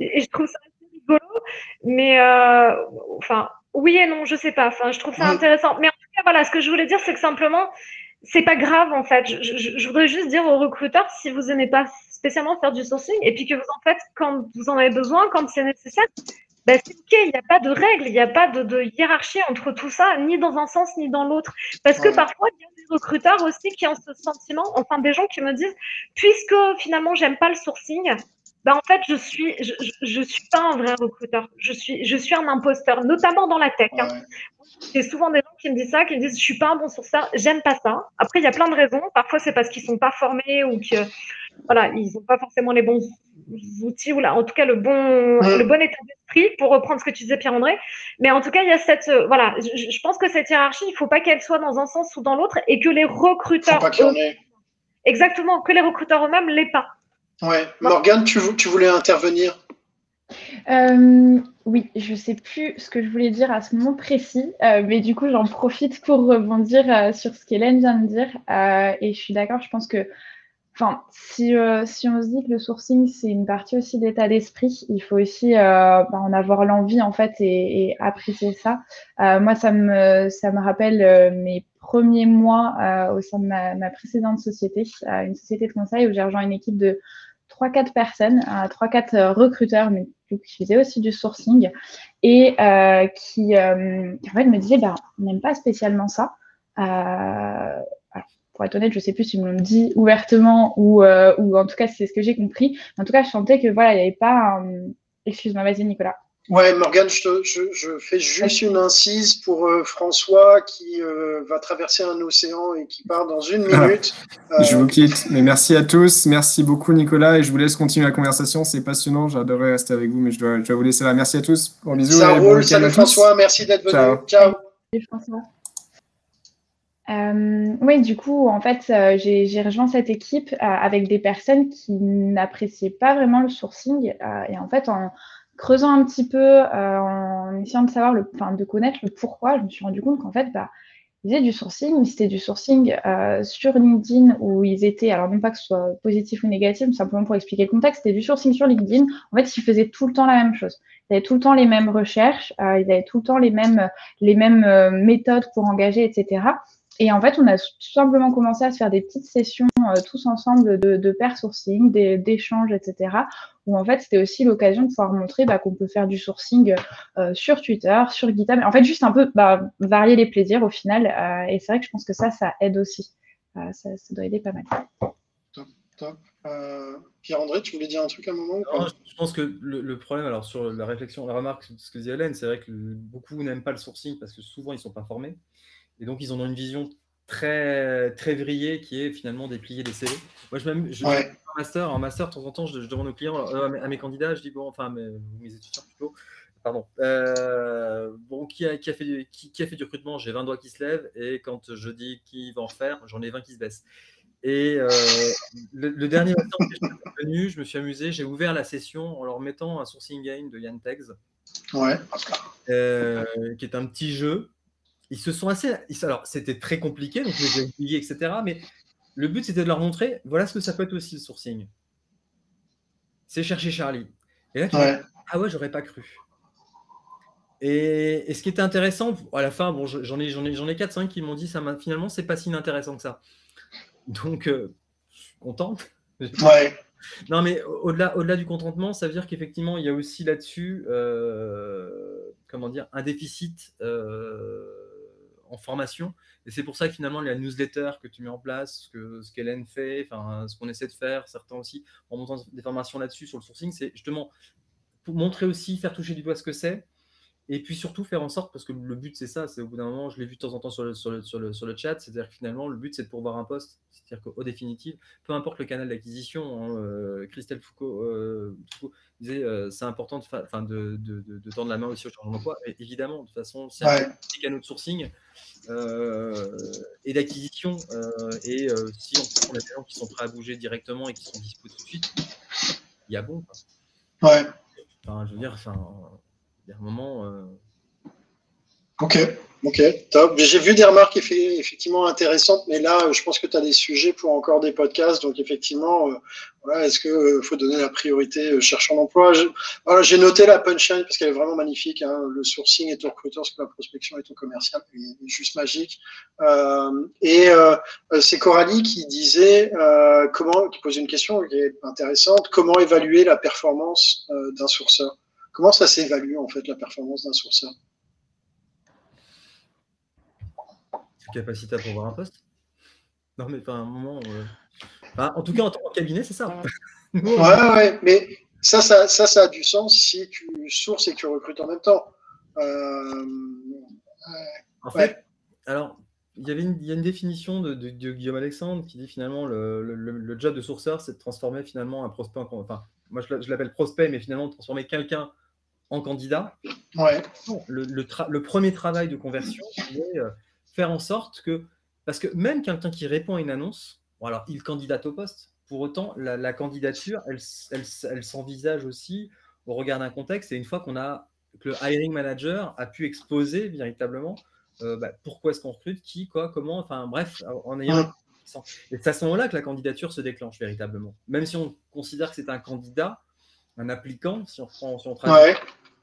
et, je trouve ça assez rigolo, mais euh, enfin, oui et non, je sais pas. Enfin, je trouve ça intéressant. Mais en tout cas, voilà, ce que je voulais dire, c'est que simplement, c'est pas grave en fait. Je, je, je, voudrais juste dire aux recruteurs, si vous aimez pas spécialement faire du sourcing, et puis que vous en faites quand vous en avez besoin, quand c'est nécessaire, ben, c'est ok, il n'y a pas de règle, il n'y a pas de, de, hiérarchie entre tout ça, ni dans un sens ni dans l'autre. Parce que parfois, il y a des recruteurs aussi qui ont ce sentiment, enfin des gens qui me disent, puisque finalement j'aime pas le sourcing, ben en fait je suis je, je, suis pas un vrai recruteur, je suis je suis un imposteur, notamment dans la tech. Hein. J'ai souvent des gens qui me disent ça, qui me disent je suis pas un bon sourceur, j'aime pas ça. Après il y a plein de raisons, parfois c'est parce qu'ils sont pas formés ou que voilà ils n'ont pas forcément les bons outils ou là, en tout cas le bon, le bon état d'esprit pour reprendre ce que tu disais Pierre-André. Mais en tout cas, il y a cette, euh, voilà, je, je, pense que cette hiérarchie, il faut pas qu'elle soit dans un sens ou dans l'autre et que les recruteurs, exactement, que les recruteurs eux-mêmes l'aient pas. Ouais, Morgane, tu, tu voulais intervenir? Euh, oui, je sais plus ce que je voulais dire à ce moment précis, euh, mais du coup, j'en profite pour rebondir euh, sur ce qu'Hélène vient de dire. Euh, et je suis d'accord, je pense que Enfin, si, euh, si on se dit que le sourcing, c'est une partie aussi d'état d'esprit, il faut aussi euh, bah, en avoir l'envie, en fait, et, et apprécier ça. Euh, moi, ça me, ça me rappelle euh, mes premiers mois euh, au sein de ma, ma précédente société, une société de conseil où j'ai rejoint une équipe de 3-4 personnes, 3-4 recruteurs, mais qui faisaient aussi du sourcing. et qui, en fait, me disait, bah, on n'aime pas spécialement ça. Pour être honnête, je ne sais plus si me l'ont dit ouvertement ou, ou en tout cas, c'est ce que j'ai compris. En tout cas, je sentais que voilà, il n'y avait pas. Excuse-moi, vas-y, Nicolas. Ouais, Morgane, je, je, je, fais juste une incise pour euh, François qui euh, va traverser un océan et qui part dans une minute. Je vous quitte, mais merci à tous. Merci beaucoup, Nicolas, et je vous laisse continuer la conversation. C'est passionnant, j'adorerais rester avec vous, mais je dois, je dois vous laisser là. Merci à tous. Bon bisous. Ça roule, salut François, merci d'être venu. Ciao. Ciao. Salut François. Euh, oui, du coup, en fait, euh, j'ai rejoint cette équipe avec des personnes qui n'appréciaient pas vraiment le sourcing. et en fait, en creusant un petit peu, euh, en essayant de savoir, le, enfin, de connaître le pourquoi, je me suis rendu compte qu'en fait, bah, ils faisaient du sourcing, mais c'était du sourcing euh, sur LinkedIn où ils étaient, alors non pas que ce soit positif ou négatif, mais simplement pour expliquer le contexte, c'était du sourcing sur LinkedIn. En fait, ils faisaient tout le temps la même chose. Ils avaient tout le temps les mêmes recherches, euh, ils avaient tout le temps les mêmes, les mêmes méthodes pour engager, etc. Et en fait, on a tout simplement commencé à se faire des petites sessions euh, tous ensemble de, de pair sourcing, d'échanges, etc. Où en fait, c'était aussi l'occasion de pouvoir montrer bah, qu'on peut faire du sourcing euh, sur Twitter, sur GitHub. En fait, juste un peu bah, varier les plaisirs au final. Euh, et c'est vrai que je pense que ça, ça aide aussi. Ça, ça, doit aider pas mal. Top, top. Pierre-André, tu voulais dire un truc à un moment Je pense que le, problème, alors sur la réflexion, la remarque, ce que disait Hélène, c'est vrai que beaucoup n'aiment pas le sourcing parce que souvent ils ne sont pas formés. Et donc, ils ont une vision très, très vrillée qui est finalement déplier des CV. Moi, je, même, je en master, en master, de temps en temps, je, demande aux clients, euh, à, mes, candidats, je dis, bon, enfin, mes, mes étudiants plutôt, pardon, euh, bon, qui a, qui, a fait du, qui, a fait du recrutement? J'ai 20 doigts qui se lèvent, et quand je dis qui va en faire, j'en ai 20 qui se baissent. Et euh, le, dernier matin que je suis venu, je me suis amusé, j'ai ouvert la session en leur mettant un sourcing game de Yann Tegs, ouais. qui est un petit jeu ils se sont assez. Alors, c'était très compliqué, donc les oublié, etc. Mais le but, c'était de leur montrer voilà ce que ça peut être aussi le sourcing. C'est chercher Charlie. Et là, tu ouais. ah ouais, j'aurais pas cru. Et, ce qui était intéressant, à la fin, bon, j'en ai, j'en ai, j'en ai 4-5 qui m'ont dit ça finalement, c'est pas si inintéressant que ça. Donc, euh, je suis content. Ouais. *laughs* Non, mais au-delà, au-delà du contentement, ça veut dire qu'effectivement, il y a aussi là-dessus, euh, comment dire, un déficit. Euh, en formation. Et c'est pour ça que finalement, la newsletter que tu mets en place, ce que ce qu'Hélène fait, enfin, ce qu'on essaie de faire, certains aussi, en montant des formations là-dessus sur le sourcing, c'est justement pour montrer aussi, faire toucher du doigt ce que c'est, et puis surtout faire en sorte, parce que le but c'est ça, c'est au bout d'un moment, je l'ai vu de temps en temps sur le, sur le, sur le, sur le chat, c'est-à-dire que finalement le but c'est de pourvoir un poste, c'est-à-dire qu'au définitive, peu importe le canal d'acquisition, hein, euh, Christelle Foucault, euh, disait euh, c'est important de, de, de, de, tendre la main aussi au changement d'emploi, évidemment, de toute façon, c'est un petit canal de sourcing et d'acquisition, et si on prend des gens qui sont prêts à bouger directement et qui sont dispo tout de suite, il y a bon. Quoi. Ouais. Enfin, je veux dire, enfin il y a. Euh, ok, ok, top. J'ai vu des remarques effectivement intéressantes, mais là, je pense que tu as des sujets pour encore des podcasts. Donc, effectivement, euh, est-ce qu'il euh, faut donner la priorité cherchant d'emploi Voilà, j'ai noté la punchline parce qu'elle est vraiment magnifique. Hein. Le sourcing est au recruteur, ce que la prospection est au commercial. est juste magique. et c'est Coralie qui disait, comment, qui pose une question qui est intéressante comment évaluer la performance d'un sourceur? Comment ça s'évalue en fait la performance d'un sourceur? Sa capacité à pouvoir un poste? Non, mais pas un moment. Euh, en tout cas, en tant que cabinet, c'est ça. *laughs* ouais, ouais, mais ça ça, ça, a du sens si tu sources et que tu recrutes en même temps. Euh, en fait, alors, il y, avait une, a une définition de, Guillaume Alexandre qui dit finalement le, le, job de sourceur, c'est de transformer finalement un prospect en. Enfin, moi je l'appelle prospect, mais finalement de transformer quelqu'un en candidat. Ouais. Le, le, premier travail de conversion, c'est euh, faire en sorte que, parce que même quelqu'un qui répond à une annonce, alors il candidate au poste. Pour autant, la, candidature, elle, elle, s'envisage aussi au regard d'un contexte. Et une fois qu'on a que le hiring manager a pu exposer véritablement euh, bah, pourquoi est-ce qu'on recrute, qui, quoi, comment, enfin bref, en ayant et c'est à ce moment-là que la candidature se déclenche véritablement. Même si on considère que c'est un candidat, un applicant, si on prend si on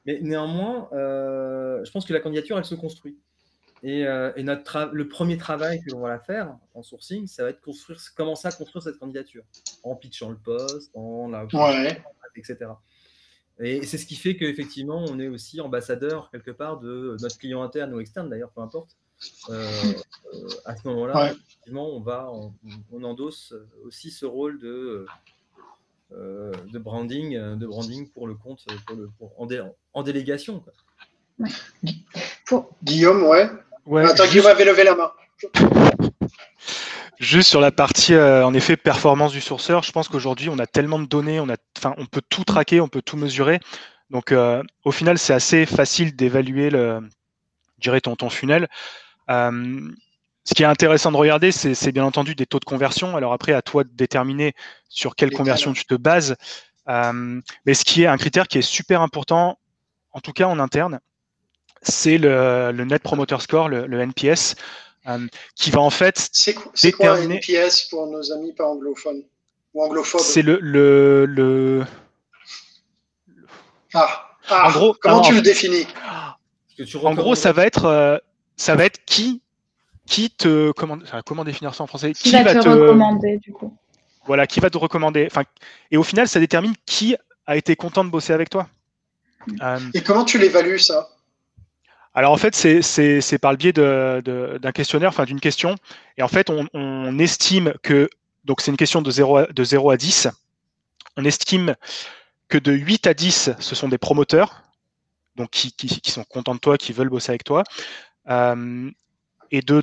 Mais néanmoins, euh, je pense que la candidature, elle se construit. Et, euh, notre le premier travail que l'on va faire en sourcing, ça va être construire, commencer à construire cette candidature en pitchant le poste, en la ouais. etc. Et c'est ce qui fait qu'effectivement, on est aussi ambassadeur quelque part de notre client interne ou externe, d'ailleurs, peu importe. à ce moment-là, effectivement, on, va, on, endosse aussi ce rôle de, de, branding, de branding pour le compte, pour le, en, en, délégation. Quoi. *laughs* Guillaume, ouais. ouais Attends, Guillaume avait levé la main. Juste sur la partie, euh, en effet, performance du sourceur, je pense qu'aujourd'hui, on a tellement de données, on, a, on peut tout traquer, on peut tout mesurer. Donc, euh, au final, c'est assez facile d'évaluer le, dirais, ton, ton funnel. Euh, ce qui est intéressant de regarder, c'est bien entendu des taux de conversion. Alors après, à toi de déterminer sur quelle conversion tu te bases. mais ce qui est un critère qui est super important, en tout cas en interne, c'est le, Net Promoter Score, le, le NPS. Euh, qui va en fait c'est quoi un NPS pour nos amis pas anglophones ou anglophobes C'est le, le, le... Ah, ah, en gros, comment tu le définis? En gros, ça va être euh, ça va être qui qui te comment comment définir ça en français? Qui, va, te, recommander du coup? Voilà, qui va te recommander? Enfin, et au final, ça détermine qui a été content de bosser avec toi. Euh, et comment tu l'évalues ça? Alors en fait, c'est par le biais d'un questionnaire, enfin d'une question. Et en fait, on, estime que, donc c'est une question de 0, à, de 0 à 10, on estime que de 8 à 10, ce sont des promoteurs, donc qui, qui, sont contents de toi, qui veulent bosser avec toi. Euh, et de,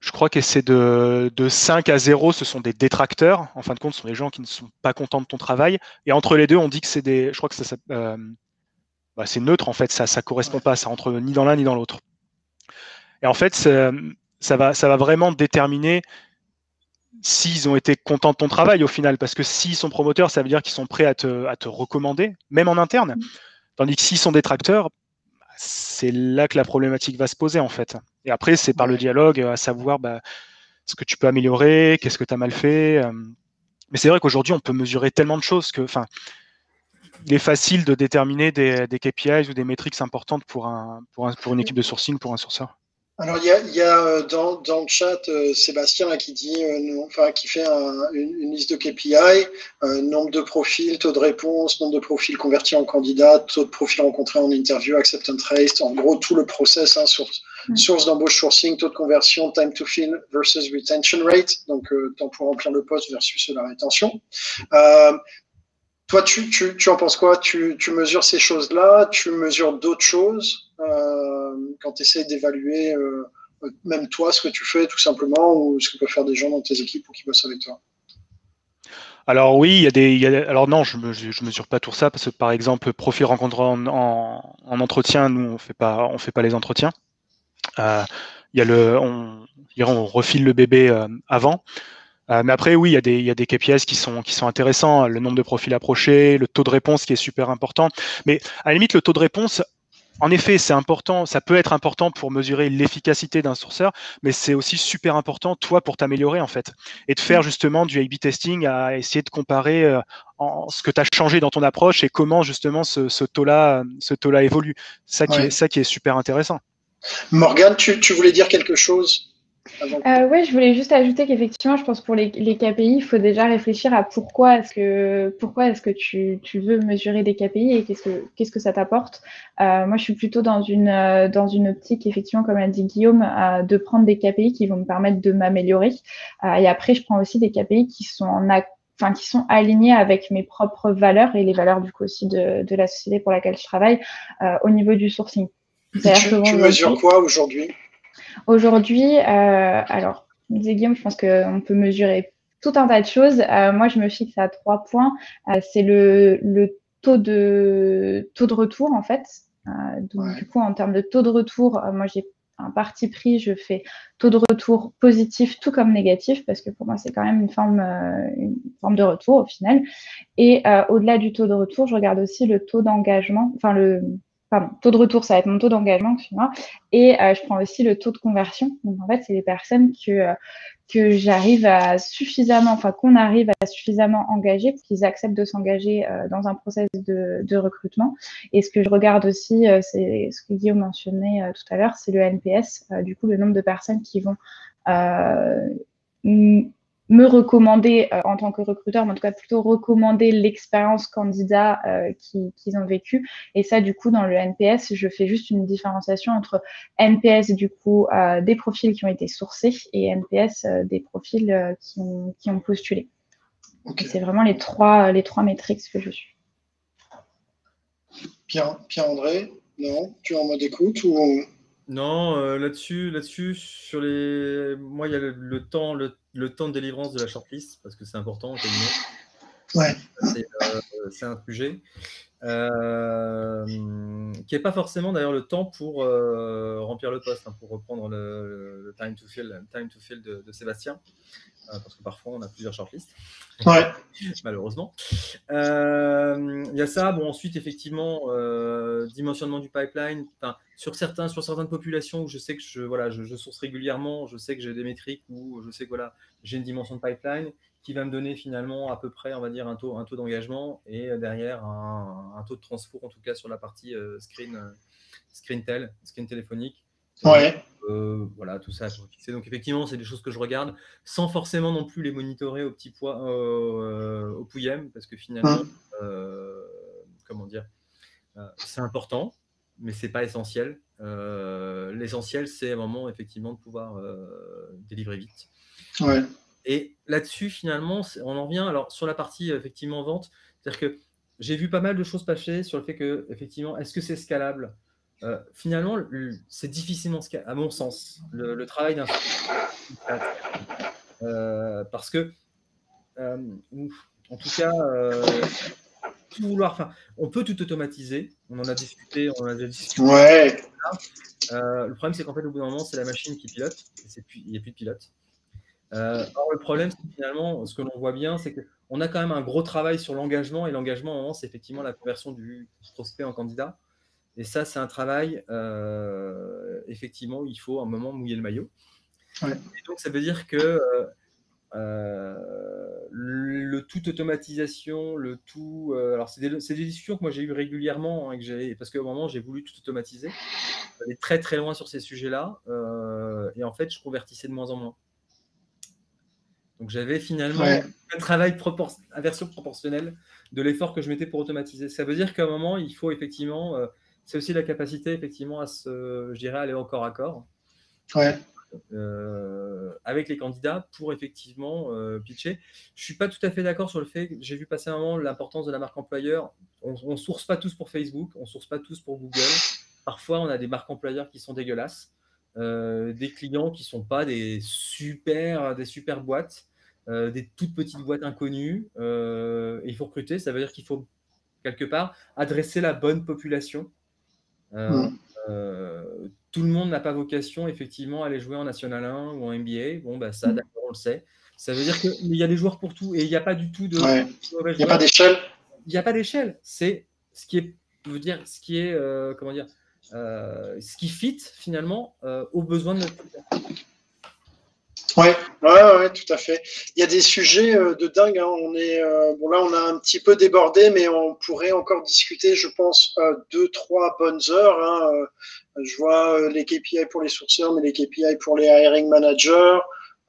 je crois que c'est de, de 5 à 0, ce sont des détracteurs. En fin de compte, ce sont des gens qui ne sont pas contents de ton travail. Et entre les deux, on dit que c'est des, je crois que ça, euh, bah, c'est neutre en fait, ça ne correspond pas, ça entre ni dans l'un ni dans l'autre. Et en fait, ça va, ça va vraiment déterminer s'ils ont été contents de ton travail au final, parce que s'ils sont promoteurs, ça veut dire qu'ils sont prêts à te, à te, recommander, même en interne. Tandis que s'ils sont détracteurs, c'est là que la problématique va se poser en fait. Et après, c'est par le dialogue à savoir bah, ce que tu peux améliorer, qu'est-ce que tu as mal fait. Euh. Mais c'est vrai qu'aujourd'hui, on peut mesurer tellement de choses que, enfin, il est facile de déterminer des, KPIs ou des métriques importantes pour, un, pour, pour une équipe de sourcing, pour un sourceur alors, il y a, y a euh, dans, dans, le chat euh, Sébastien qui dit, euh, enfin, qui fait une, liste de KPI, nombre de profils, taux de réponse, nombre de profils convertis en candidats, taux de profils rencontrés en interview, acceptance rate, en gros tout le process, hein, source, mm. source d'embauche sourcing, taux de conversion, time to fill versus retention rate, donc temps pour remplir le poste versus la rétention. Toi, tu, tu, tu, en penses quoi? Tu, tu, mesures ces choses-là? Tu mesures d'autres choses? euh, quand tu essaies d'évaluer euh, même toi ce que tu fais tout simplement ou ce que peuvent faire des gens dans tes équipes ou qui bossent avec toi alors oui, il y a des, alors non, je, me, je, mesure pas tout ça parce que par exemple, profil rencontré en, en, en, entretien, nous on fait pas, on fait pas les entretiens. Euh, y a le, on, on refile le bébé euh, avant. Euh, mais après, oui, il y, a des, il y a des KPIs qui sont, qui sont intéressants. Le nombre de profils approchés, le taux de réponse qui est super important. Mais à la limite, le taux de réponse, en effet, c'est important, ça peut être important pour mesurer l'efficacité d'un sourceur, mais c'est aussi super important, toi, pour t'améliorer, en fait. Et de faire justement du A-B testing, à essayer de comparer euh, en, ce que tu as changé dans ton approche et comment justement ce, ce taux-là taux évolue. Ça qui, est, ça qui est super intéressant. Morgane, tu, tu voulais dire quelque chose? Euh, oui, je voulais juste ajouter qu'effectivement, je pense pour les, KPI, il faut déjà réfléchir à pourquoi est-ce que, pourquoi est-ce que tu, veux mesurer des KPI et qu'est-ce que, qu'est-ce que ça t'apporte. Euh, moi, je suis plutôt dans une, euh, dans une optique, effectivement, comme a dit Guillaume, de prendre des KPI qui vont me permettre de m'améliorer. et après, je prends aussi des KPI qui sont en enfin, qui sont alignés avec mes propres valeurs et les valeurs du coup aussi de, de la société pour laquelle je travaille au niveau du sourcing. Tu, tu mesures quoi aujourd'hui? Aujourd'hui, euh, alors, Guillaume, je pense qu'on peut mesurer tout un tas de choses. Euh, moi, je me fixe à trois points. Euh, c'est le, le, taux de taux de retour, en fait. Donc, du coup, en termes de taux de retour, moi, j'ai un parti pris, je fais taux de retour positif tout comme négatif parce que pour moi c'est quand même une forme, une forme de retour au final. Et au-delà du taux de retour, je regarde aussi le taux d'engagement, enfin le pardon, taux de retour, ça va être mon taux d'engagement, excuse-moi. Et euh, je prends aussi le taux de conversion. Donc en fait, c'est les personnes que, euh, que j'arrive à suffisamment, enfin qu'on arrive à suffisamment engager pour qu'ils acceptent de s'engager euh, dans un process de, de, recrutement. Et ce que je regarde aussi, c'est ce que Guillaume mentionnait tout à l'heure, c'est le NPS, du coup le nombre de personnes qui vont me recommander en tant que recruteur, mais en tout cas plutôt recommander l'expérience candidat qu'ils ont vécu. Et ça, du coup, dans le NPS, je fais juste une différenciation entre NPS, du coup, des profils qui ont été sourcés et NPS des profils qui ont, qui, ont, postulé. C'est vraiment les trois, les trois métriques que je suis. Pierre-André, non? Tu es en mode écoute ou Non, euh, là-dessus, là-dessus, sur les, moi, il y a le, temps, le, temps de délivrance de la shortlist parce que c'est important. Ouais. Euh, c'est un sujet. Euh, qui n'est pas forcément d'ailleurs le temps pour remplir le poste, hein, pour reprendre le, time to fill, time to fill de, de Sébastien. Euh, parce que parfois on a plusieurs shortlists. Ouais. *laughs* Malheureusement. Euh, il y a ça. Bon, ensuite, effectivement, euh, dimensionnement du pipeline. Sur, certains, sur certaines populations où je sais que je, voilà, je, source régulièrement, je sais que j'ai des métriques où je sais que voilà, j'ai une dimension de pipeline qui va me donner finalement à peu près, on va dire, un taux, un taux d'engagement et derrière un, un, taux de transfert, en tout cas sur la partie screen, screen tel, screen téléphonique. Ouais. Euh, voilà, tout ça. Donc effectivement, c'est des choses que je regarde sans forcément non plus les monitorer au petit poids, euh, au pouillem, parce que finalement, euh, comment dire, c'est important, mais c'est pas essentiel. L'essentiel, c'est un moment effectivement de pouvoir délivrer vite. Ouais. Et là-dessus, finalement, on en vient. Alors sur la partie effectivement vente, c'est-à-dire que j'ai vu pas mal de choses passer sur le fait que effectivement, est-ce que c'est scalable? Euh, finalement, c'est difficilement, à mon sens, le, travail d'un *laughs* euh, parce que, euh, en tout cas, vouloir, on peut tout automatiser. On en a discuté, on a déjà discuté. Ouais. le problème, c'est qu'en fait, au bout d'un moment, c'est la machine qui pilote. Et il n'y a plus de pilote. Or, le problème, c'est finalement, ce que l'on voit bien, c'est qu'on a quand même un gros travail sur l'engagement. Et l'engagement, c'est effectivement la conversion du prospect en candidat. Et ça, c'est un travail, euh, effectivement, où il faut un moment mouiller le maillot. Et donc, ça veut dire que euh, euh, le tout automatisation, le tout. alors, c'est des, des, discussions que moi j'ai eues régulièrement, hein, que parce qu'au moment, j'ai voulu tout automatiser. J'allais très très loin sur ces sujets-là. et en fait, je convertissais de moins en moins. Donc, j'avais finalement un travail inversion proportionnelle de l'effort que je mettais pour automatiser. Ça veut dire qu'à un moment, il faut effectivement c'est aussi la capacité, effectivement, à se, je dirais, aller au corps à corps. Euh, avec les candidats pour effectivement euh, pitcher. Je suis pas tout à fait d'accord sur le fait que j'ai vu passer un moment l'importance de la marque employeur. On ne source pas tous pour Facebook, on ne source pas tous pour Google. Parfois, on a des marques employeurs qui sont dégueulasses, euh, des clients qui sont pas des super, des super boîtes, des toutes petites boîtes inconnues. il faut recruter, ça veut dire qu'il faut quelque part adresser la bonne population euh, euh, tout le monde n'a pas vocation, effectivement, à aller jouer en National 1 ou en NBA. Bon, bah, ça, mm. d'accord, on le sait. Ça veut dire qu'il y a des joueurs pour tout et il n'y a pas du tout de. Il n'y a pas d'échelle. Il n'y a pas d'échelle. C'est ce qui est, veut dire, ce qui est, euh, comment dire, ce qui fit finalement aux besoins de notre Ouais, ouais, ouais, tout à fait. Il y a des sujets euh, de dingue. Hein. On est, euh, bon là, on a un petit peu débordé, mais on pourrait encore discuter, je pense, euh, deux, trois bonnes heures. Hein. Je vois les KPI pour les sourceurs, mais les KPI pour les hiring managers.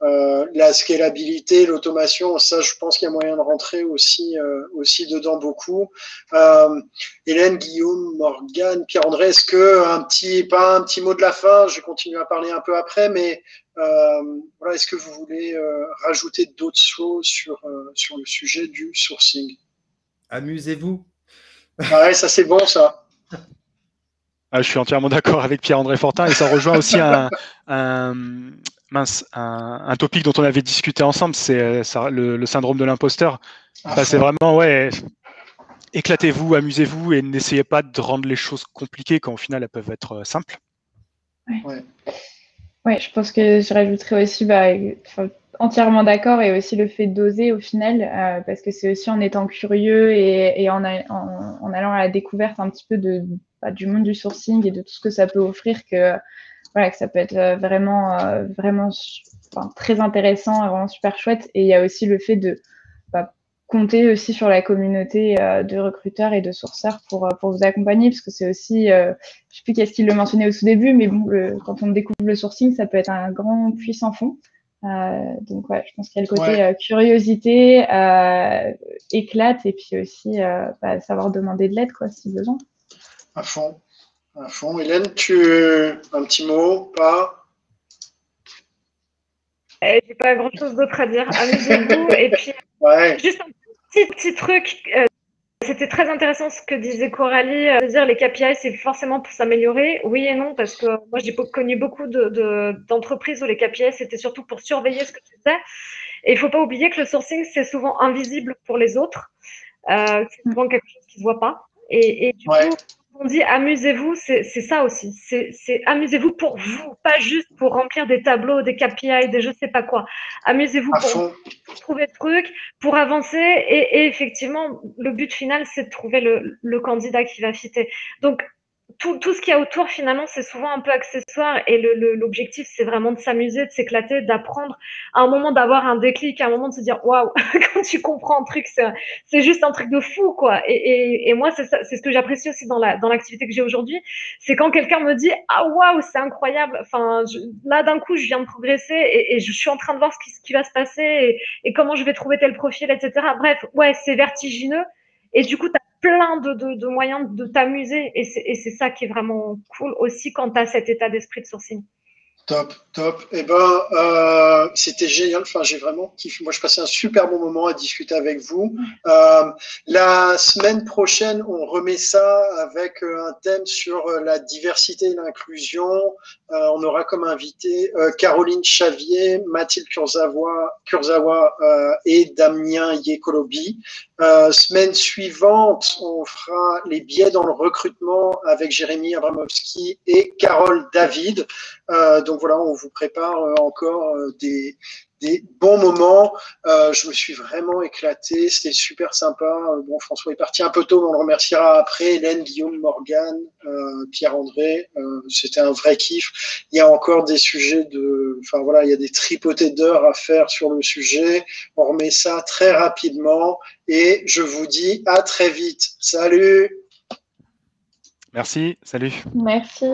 Euh, la scalabilité, l'automation, ça, je pense qu'il y a moyen de rentrer aussi, euh, aussi dedans beaucoup. Euh, Hélène, Guillaume, Morgane, Pierre-André, est-ce que un petit, pas un petit mot de la fin, je vais continuer à parler un peu après, mais voilà, est-ce que vous voulez rajouter d'autres choses sur, sur le sujet du sourcing? Amusez-vous. Ah ouais, ça c'est bon ça. Ah, je suis entièrement d'accord avec Pierre-André Fortin et ça rejoint aussi un, mince, un, topic dont on avait discuté ensemble, c'est euh, le, syndrome de l'imposteur. Ah, c'est vraiment, ouais, éclatez-vous, amusez-vous et n'essayez pas de rendre les choses compliquées quand au final elles peuvent être euh, simples. Ouais. ouais. je pense que je rajouterais aussi, bah, entièrement d'accord, et aussi le fait d'oser au final, euh, parce que c'est aussi en étant curieux et, en, en, allant à la découverte un petit peu de, bah, du monde du sourcing et de tout ce que ça peut offrir que voilà, que ça peut être euh, vraiment, euh, vraiment très intéressant, vraiment super chouette. Et il y a aussi le fait de bah, compter aussi sur la communauté euh, de recruteurs et de sourceurs pour, pour vous accompagner, parce que c'est aussi, je ne sais plus qu'est-ce qu'il le mentionnait au tout début, mais bon, quand on découvre le sourcing, ça peut être un grand puissant fond. donc ouais, je pense qu'il y a le côté curiosité, éclate et puis aussi bah, savoir demander de l'aide quoi si besoin. À fond, à fond. Hélène, tu un petit mot, pas? Eh, J'ai pas grand chose d'autre à dire. Amusez-vous *laughs* et puis juste un petit petit truc. C'était très intéressant ce que disait Coralie, euh, de dire les KPI, c'est forcément pour s'améliorer. Oui et non, parce que moi, j'ai connu beaucoup d'entreprises de, où les KPI, c'était surtout pour surveiller ce que tu faisais. Et il faut pas oublier que le sourcing, c'est souvent invisible pour les autres. Euh, c'est souvent quelque chose qui se voit pas. Et, et du coup, on dit amusez-vous, c'est ça aussi. C'est amusez-vous pour vous, pas juste pour remplir des tableaux, des KPI, des je sais pas quoi. Amusez-vous pour, trouver le truc, pour avancer. Et, effectivement, le but final, c'est de trouver le, le, candidat qui va fitter. Donc, tout, ce qu'il y a autour, finalement, c'est souvent un peu accessoire. Et l'objectif, c'est vraiment de s'amuser, de s'éclater, d'apprendre. À un moment, d'avoir un déclic, à un moment de se dire waouh, *laughs* quand tu comprends un truc, c'est juste un truc de fou, quoi. Et, moi, c'est ce que j'apprécie aussi dans l'activité que j'ai aujourd'hui. C'est quand quelqu'un me dit ah waouh, c'est incroyable. Enfin, là, d'un coup, je viens de progresser et, je suis en train de voir ce qui, va se passer et, comment je vais trouver tel profil, etc. Bref, ouais, c'est vertigineux. Et du coup, plein de, de, de moyens de t'amuser. Et c'est ça qui est vraiment cool aussi quand tu as cet état d'esprit de sourcing. Top, top. Eh ben, euh, c'était génial. Enfin, j'ai vraiment kiffé. Moi, je passais un super bon moment à discuter avec vous. Euh, la semaine prochaine, on remet ça avec euh, un thème sur la diversité et l'inclusion. Euh, on aura comme invité euh, Caroline Chavier, Mathilde Kurzawa, Kurzawa et Damien Yekolobi. semaine suivante, on fera les biais dans le recrutement avec Jérémy Abramovski et Carole David. donc voilà, on vous prépare euh, encore euh, des, des bons moments. Euh, je me suis vraiment éclaté. C'était super sympa. bon, François est parti un peu tôt, mais on le remerciera après. Hélène, Guillaume, Morgane, Pierre-André. C'était un vrai kiff. Il y a encore des sujets de. Enfin voilà, il y a des tripotés d'heures à faire sur le sujet. On remet ça très rapidement. Et je vous dis à très vite. Salut! Merci. Salut. Merci.